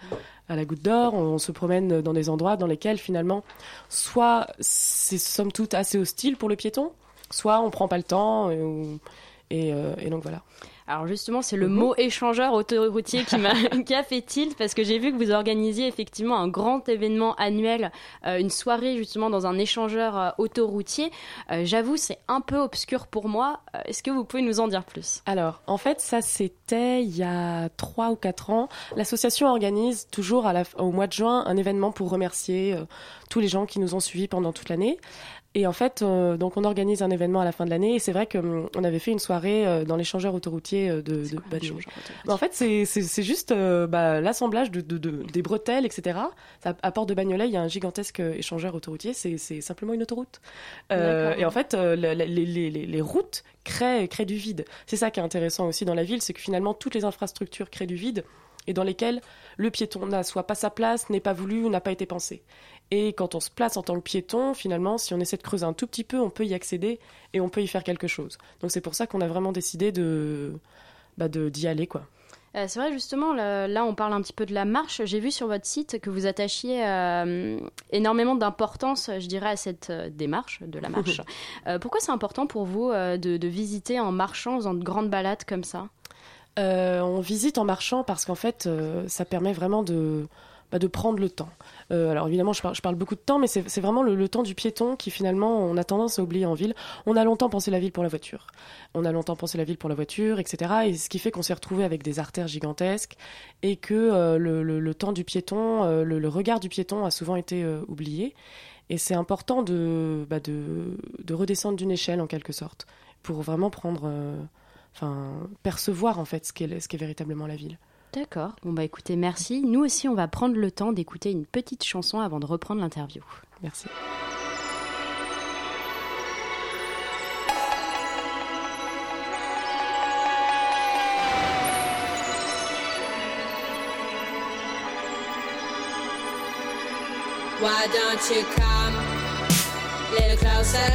à la Goutte d'Or, on se promène dans des endroits dans lesquels finalement, soit c'est somme toute assez hostile pour le piéton, soit on prend pas le temps ou- et, euh, et donc voilà. Alors justement, c'est le Mhm. mot échangeur autoroutier qui, m'a, qui a fait tilt parce que j'ai vu que vous organisiez effectivement un grand événement annuel, euh, une soirée justement dans un échangeur euh, autoroutier. Euh, j'avoue, c'est un peu obscur pour moi. Est-ce que vous pouvez nous en dire plus? Alors, en fait, ça c'était il y a trois ou quatre ans. L'association organise toujours à la, au mois de juin un événement pour remercier tous les gens qui nous ont suivis pendant toute l'année. Et en fait, euh, donc on organise un événement à la fin de l'année. Et c'est vrai qu'on avait fait une soirée euh, dans l'échangeur autoroutier euh, de, de en fait, c'est- juste bah, l'assemblage de, de- de- des bretelles, etc. Ça, à Port de Bagnolet, il y a un gigantesque échangeur autoroutier. C'est simplement une autoroute. Et en fait, les, les- les- les routes créent, créent du vide. C'est ça qui est intéressant aussi dans la ville, c'est que finalement, toutes les infrastructures créent du vide et dans lesquelles le piéton n'a soit pas sa place, n'est pas voulu ou n'a pas été pensé. Et quand on se place en tant que piéton, finalement, si on essaie de creuser un tout petit peu, on peut y accéder et on peut y faire quelque chose. Donc c'est pour ça qu'on a vraiment décidé de bah, d'y aller, quoi. Euh, c'est vrai, justement, là, là, on parle un petit peu de la marche. J'ai vu sur votre site que vous attachiez euh, énormément d'importance, je dirais, à cette euh, démarche de la marche. Pourquoi c'est important pour vous de, de visiter en marchant, en faisant de grandes balades comme ça? On visite en marchant parce qu'en fait, ça permet vraiment de, bah, de prendre le temps. Euh, alors évidemment, je parle, beaucoup de temps, mais c'est vraiment le, temps du piéton qui finalement, on a tendance à oublier en ville. On a longtemps pensé la ville pour la voiture. On a longtemps pensé la ville pour la voiture, etc. Et ce qui fait qu'on s'est retrouvé avec des artères gigantesques et que euh, le, temps du piéton, euh, le, regard du piéton a souvent été oublié. Et c'est important de, bah, de, de redescendre d'une échelle en quelque sorte pour vraiment prendre, enfin, percevoir en fait ce qu'est véritablement la ville. D'accord. Bon, bah écoutez, merci. Nous aussi, on va prendre le temps d'écouter une petite chanson avant de reprendre l'interview. Merci. Why don't you come little closer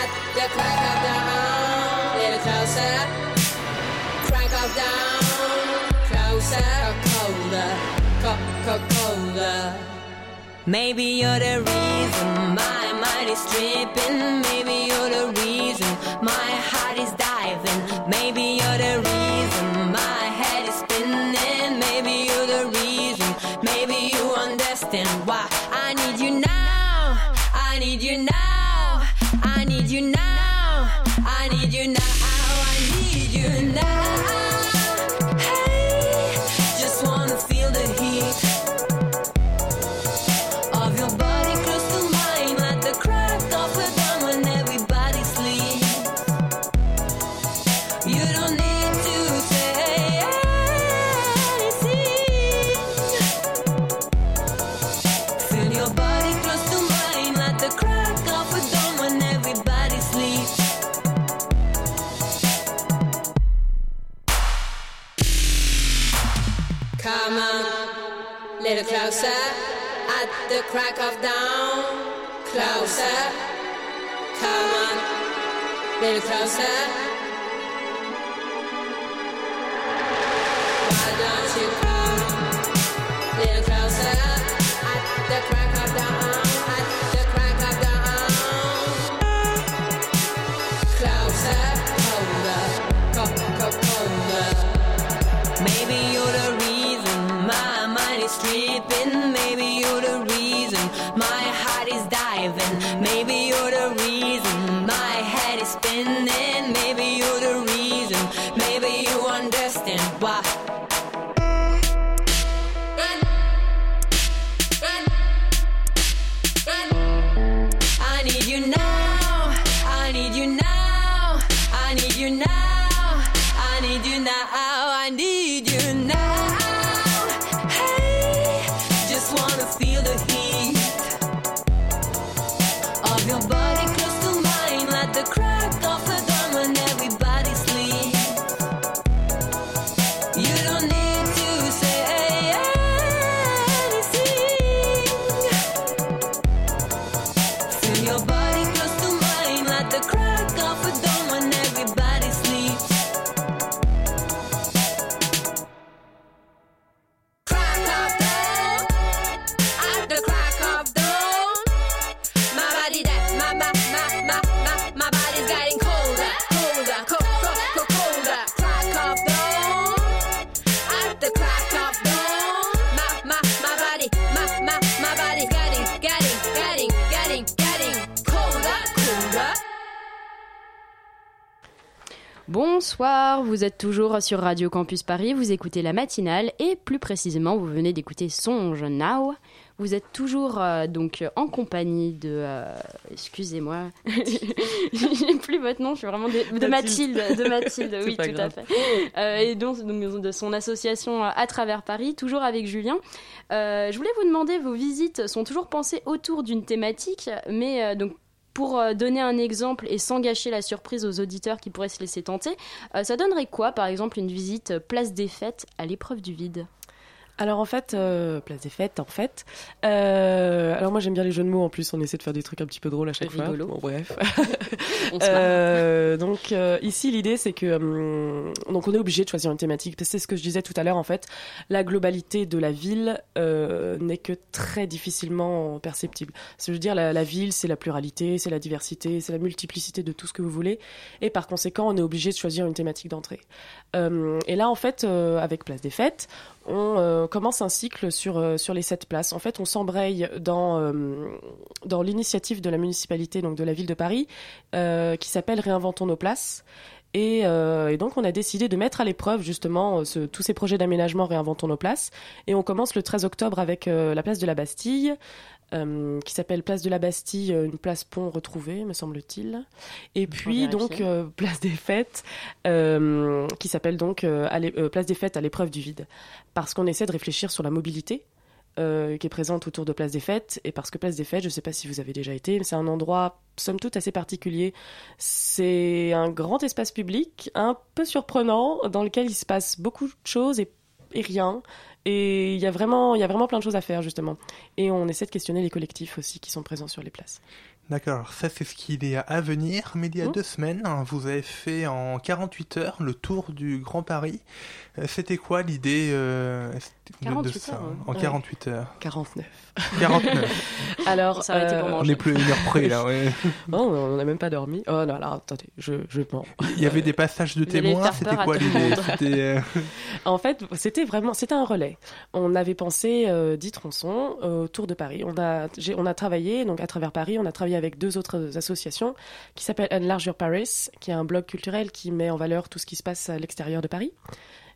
at the crack of dawn? Little closer, crack of dawn, Maybe you're the reason my mind is tripping. Maybe you're the reason my heart is diving. Maybe at the crack of dawn. Closer, come on, little closer. Why don't you Bonsoir, vous êtes toujours sur Radio Campus Paris, vous écoutez la matinale et plus précisément vous venez d'écouter Songe Now. Vous êtes toujours euh, donc en compagnie de... euh, Excusez-moi, j'ai plus votre nom, je suis vraiment de, de Mathilde. Mathilde. De Mathilde, C'est oui pas tout à fait. Euh, et donc, donc, de son association À travers Paris, toujours avec Julien. Euh, je voulais vous demander, vos visites sont toujours pensées autour d'une thématique, mais euh, donc pour euh, donner un exemple et sans gâcher la surprise aux auditeurs qui pourraient se laisser tenter, euh, ça donnerait quoi, par exemple, une visite euh, place des fêtes à l'épreuve du vide? Alors en fait, euh, place des fêtes, en fait. Euh, alors moi j'aime bien les jeux de mots en plus, on essaie de faire des trucs un petit peu drôles à chaque Rigolo. fois. Bon, bref. On se marre. Euh, donc ici l'idée c'est que hum, donc on est obligé de choisir une thématique. C'est ce que je disais tout à l'heure en fait. La globalité de la ville n'est que très difficilement perceptible. Je veux dire la, la ville c'est la pluralité, c'est la diversité, c'est la multiplicité de tout ce que vous voulez. Et par conséquent on est obligé de choisir une thématique d'entrée. Et là en fait avec Place des Fêtes on euh, commence un cycle sur, euh, sur les sept places. En fait, on s'embraye dans, euh, dans l'initiative de la municipalité, donc de la ville de Paris, qui s'appelle Réinventons nos places. Et, donc, on a décidé de mettre à l'épreuve justement tous ces projets d'aménagement Réinventons nos places. Et on commence le 13 octobre avec la place de la Bastille, euh, qui s'appelle Place de la Bastille, euh, une place pont retrouvée, me semble-t-il. Et puis donc euh, Place des Fêtes, euh, qui s'appelle donc à Place des Fêtes à l'épreuve du vide, parce qu'on essaie de réfléchir sur la mobilité. qui est présente autour de Place des Fêtes et parce que Place des Fêtes, je ne sais pas si vous avez déjà été, mais c'est un endroit somme toute assez particulier. C'est un grand espace public, un peu surprenant, dans lequel il se passe beaucoup de choses et, et rien. Et il y a vraiment, il y a vraiment plein de choses à faire justement. Et on essaie de questionner les collectifs aussi qui sont présents sur les places. D'accord, alors ça c'est ce qu'il y a à venir, mais il y a Mmh. deux semaines, hein, vous avez fait en 48 heures le tour du Grand Paris. Euh, C'était quoi l'idée euh, de- de, 48 ça heures, hein. En Ouais. 48 heures 49. 49. Alors, pour euh, manger. On n'est plus à une heure près là, ouais. Oh, on n'a même pas dormi. Oh non, alors attendez, je, je mens. Il y avait des passages de témoins, c'était quoi l'idée euh, En fait, c'était vraiment, c'était un relais. On avait pensé euh, 10 tronçons euh, autour de Paris. On a, j'ai- on a travaillé, donc à travers Paris, on a travaillé avec deux autres associations qui s'appellent Enlarge Your Paris, qui est un blog culturel qui met en valeur tout ce qui se passe à l'extérieur de Paris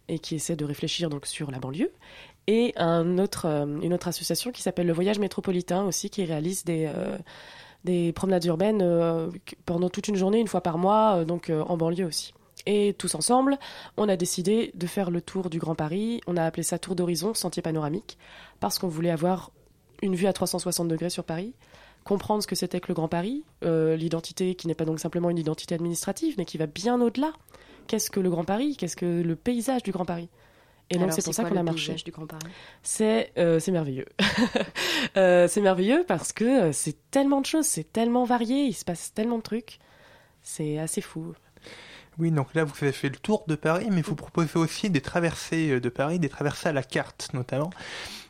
et qui essaie de réfléchir donc sur la banlieue. Et euh, une autre association qui s'appelle le Voyage Métropolitain aussi, qui réalise des, euh, des promenades urbaines euh, pendant toute une journée, une fois par mois, donc en banlieue aussi. Et tous ensemble, on a décidé de faire le tour du Grand Paris. On a appelé ça Tour d'horizon, sentier panoramique, parce qu'on voulait avoir une vue à 360 degrés sur Paris, comprendre ce que c'était que le Grand Paris, euh, l'identité qui n'est pas donc simplement une identité administrative, mais qui va bien au-delà. Qu'est-ce que le Grand Paris? Qu'est-ce que le paysage du Grand Paris? Et donc c'est pour ça qu'on a le marché. paysage du Grand Paris? C'est euh, c'est merveilleux. Euh, c'est merveilleux parce que c'est tellement de choses, c'est tellement varié, il se passe tellement de trucs. C'est assez fou. Oui, donc là vous avez fait le tour de Paris, mais vous proposez aussi des traversées de Paris, des traversées à la carte notamment.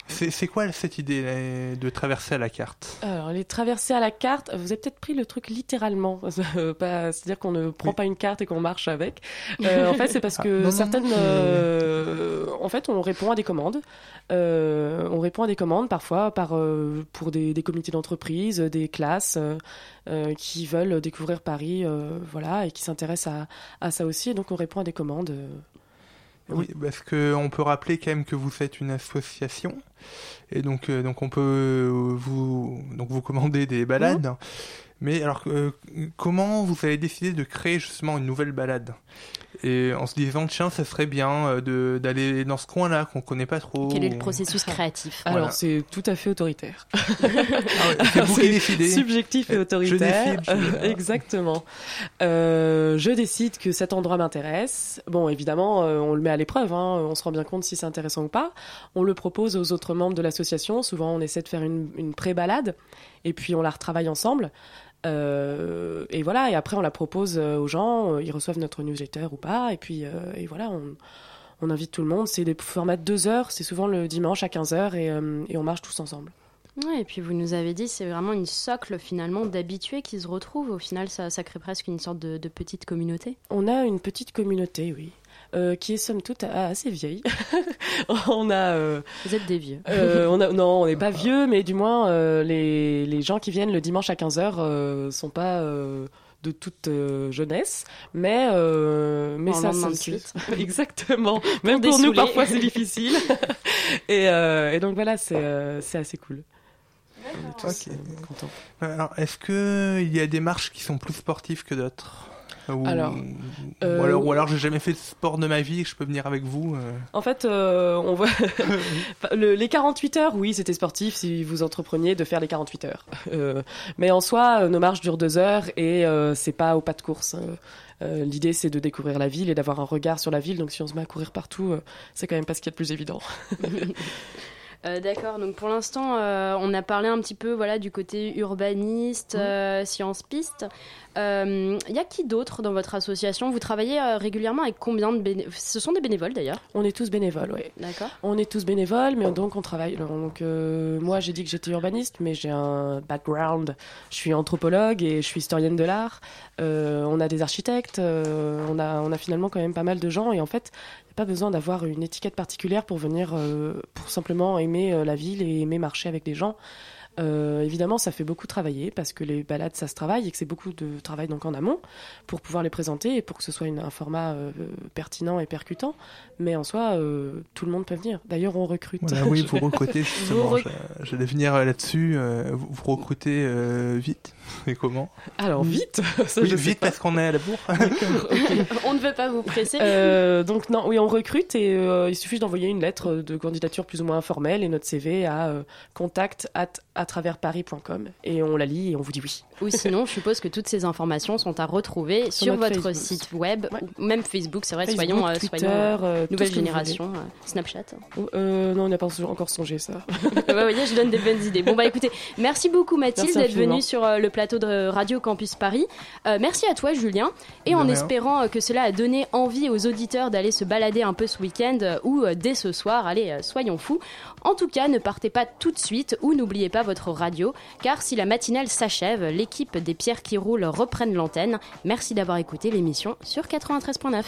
C'est quoi cette idée là, de traverser à la carte? Alors, les traversées à la carte, vous avez peut-être pris le truc littéralement. Pas- C'est-à-dire qu'on ne prend pas une carte et qu'on marche avec. Euh, en fait, c'est parce Ah, que non, non, certaines. euh, en fait, on répond à des commandes. Euh, on répond à des commandes parfois par, euh, pour des, des comités d'entreprise, des classes qui veulent découvrir Paris, euh, voilà, et qui s'intéressent à, à ça aussi. Et donc, on répond à des commandes. Oui, parce que on peut rappeler quand même que vous êtes une association. Et donc euh, donc on peut euh, vous donc vous commander des balades. Mais alors euh, comment vous avez décidé de créer justement une nouvelle balade? Et en se disant tiens ça serait bien euh, de d'aller dans ce coin-là qu'on connaît pas trop. Quel est le processus créatif? Alors, Voilà. c'est tout à fait autoritaire. c'est vous qui décidez. Subjectif et Je autoritaire. décide, je- Euh, Exactement. Euh, je décide que cet endroit m'intéresse. Bon, évidemment, on le met à l'épreuve. hein. On se rend bien compte si c'est intéressant ou pas. On le propose aux autres membres de l'association. Souvent, on essaie de faire une, une pré-balade et puis on la retravaille ensemble. Euh, et voilà, et après on la propose euh, aux gens, euh, ils reçoivent notre newsletter ou pas, et puis euh, et voilà, on, on invite tout le monde. C'est des formats de deux heures, c'est souvent le dimanche à 15h et, euh, et on marche tous ensemble. Ouais, et puis vous nous avez dit, c'est vraiment une socle finalement d'habitués qui se retrouvent. Au final, ça, ça crée presque une sorte de, de petite communauté. On a une petite communauté, oui, euh, qui est somme toute assez vieille. on a. euh, Vous êtes des vieux. euh, on a, non, on n'est pas vieux, mais du moins, euh, les, les gens qui viennent le dimanche à 15h euh, sont pas. euh, de toute euh, jeunesse, mais euh, mais ça, suite. exactement. Même pour nous parfois c'est difficile. et, euh, et donc voilà, c'est euh, c'est assez cool. On est tous, Ok. euh, contents. Alors, est-ce que il y a des marches qui sont plus sportives que d'autres? Ou... Alors, ou euh, alors, ou alors j'ai jamais fait de sport de ma vie, je peux venir avec vous. euh. En fait, euh, on voit Le- les 48 heures, oui, c'était sportif si vous entrepreniez de faire les 48 heures. Mais en soi, nos marches durent deux heures et c'est pas au pas de course. Euh, L'idée, c'est de découvrir la ville et d'avoir un regard sur la ville. Donc, si on se met à courir partout, euh, c'est quand même pas ce qu'il y a de plus évident. Euh, D'accord, donc pour l'instant, euh, on a parlé un petit peu voilà, du côté urbaniste, euh, science-piste. Euh, Il y a qui d'autre dans votre association? Vous travaillez euh, régulièrement avec combien de bénévoles Ce sont des bénévoles d'ailleurs? On est tous bénévoles, oui. D'accord. On est tous bénévoles, mais donc on travaille. Donc, euh, moi, j'ai dit que j'étais urbaniste, mais j'ai un background. Je suis anthropologue et je suis historienne de l'art. Euh, on a des architectes. euh, on, a, on a finalement quand même pas mal de gens. Et en fait, pas besoin d'avoir une étiquette particulière pour venir, euh, pour simplement aimer euh, la ville et aimer marcher avec des gens. Euh, évidemment, ça fait beaucoup travailler parce que les balades, ça se travaille et que c'est beaucoup de travail donc en amont pour pouvoir les présenter et pour que ce soit une- un format euh, pertinent et percutant. Mais en soi, euh, tout le monde peut venir. D'ailleurs, on recrute. Voilà, oui, vous recrutez justement. Vous rec- j'a- J'allais venir là-dessus. vous, recrutez vite et comment Alors vite, ça, Oui, je vite parce qu'on est à la bourre. on ne veut pas vous presser. Euh, donc non, oui, on recrute et euh, il suffit d'envoyer une lettre de candidature plus ou moins informelle et notre CV à euh, contact at à travers paris.com et on la lit et on vous dit oui. Ou sinon, je suppose que toutes ces informations sont à retrouver Sur votre Facebook. site web, ou même Facebook, c'est vrai, Facebook, soyons, euh, Twitter, soyons euh, nouvelle génération, euh, Snapchat. Euh, non, on n'a pas encore songé ça. vous voyez, je donne des bonnes idées. Bon, bah écoutez, merci beaucoup Mathilde d'être venue sur euh, le plateau de Radio Campus Paris. Euh, merci à toi Julien. Et De en rien. espérant euh, que cela a donné envie aux auditeurs d'aller se balader un peu ce week-end euh, ou euh, dès ce soir, allez, euh, soyons fous. En tout cas, ne partez pas tout de suite ou n'oubliez pas votre radio, car si la matinale s'achève, l'équipe des pierres qui roulent reprennent l'antenne. Merci d'avoir écouté l'émission sur 93.9.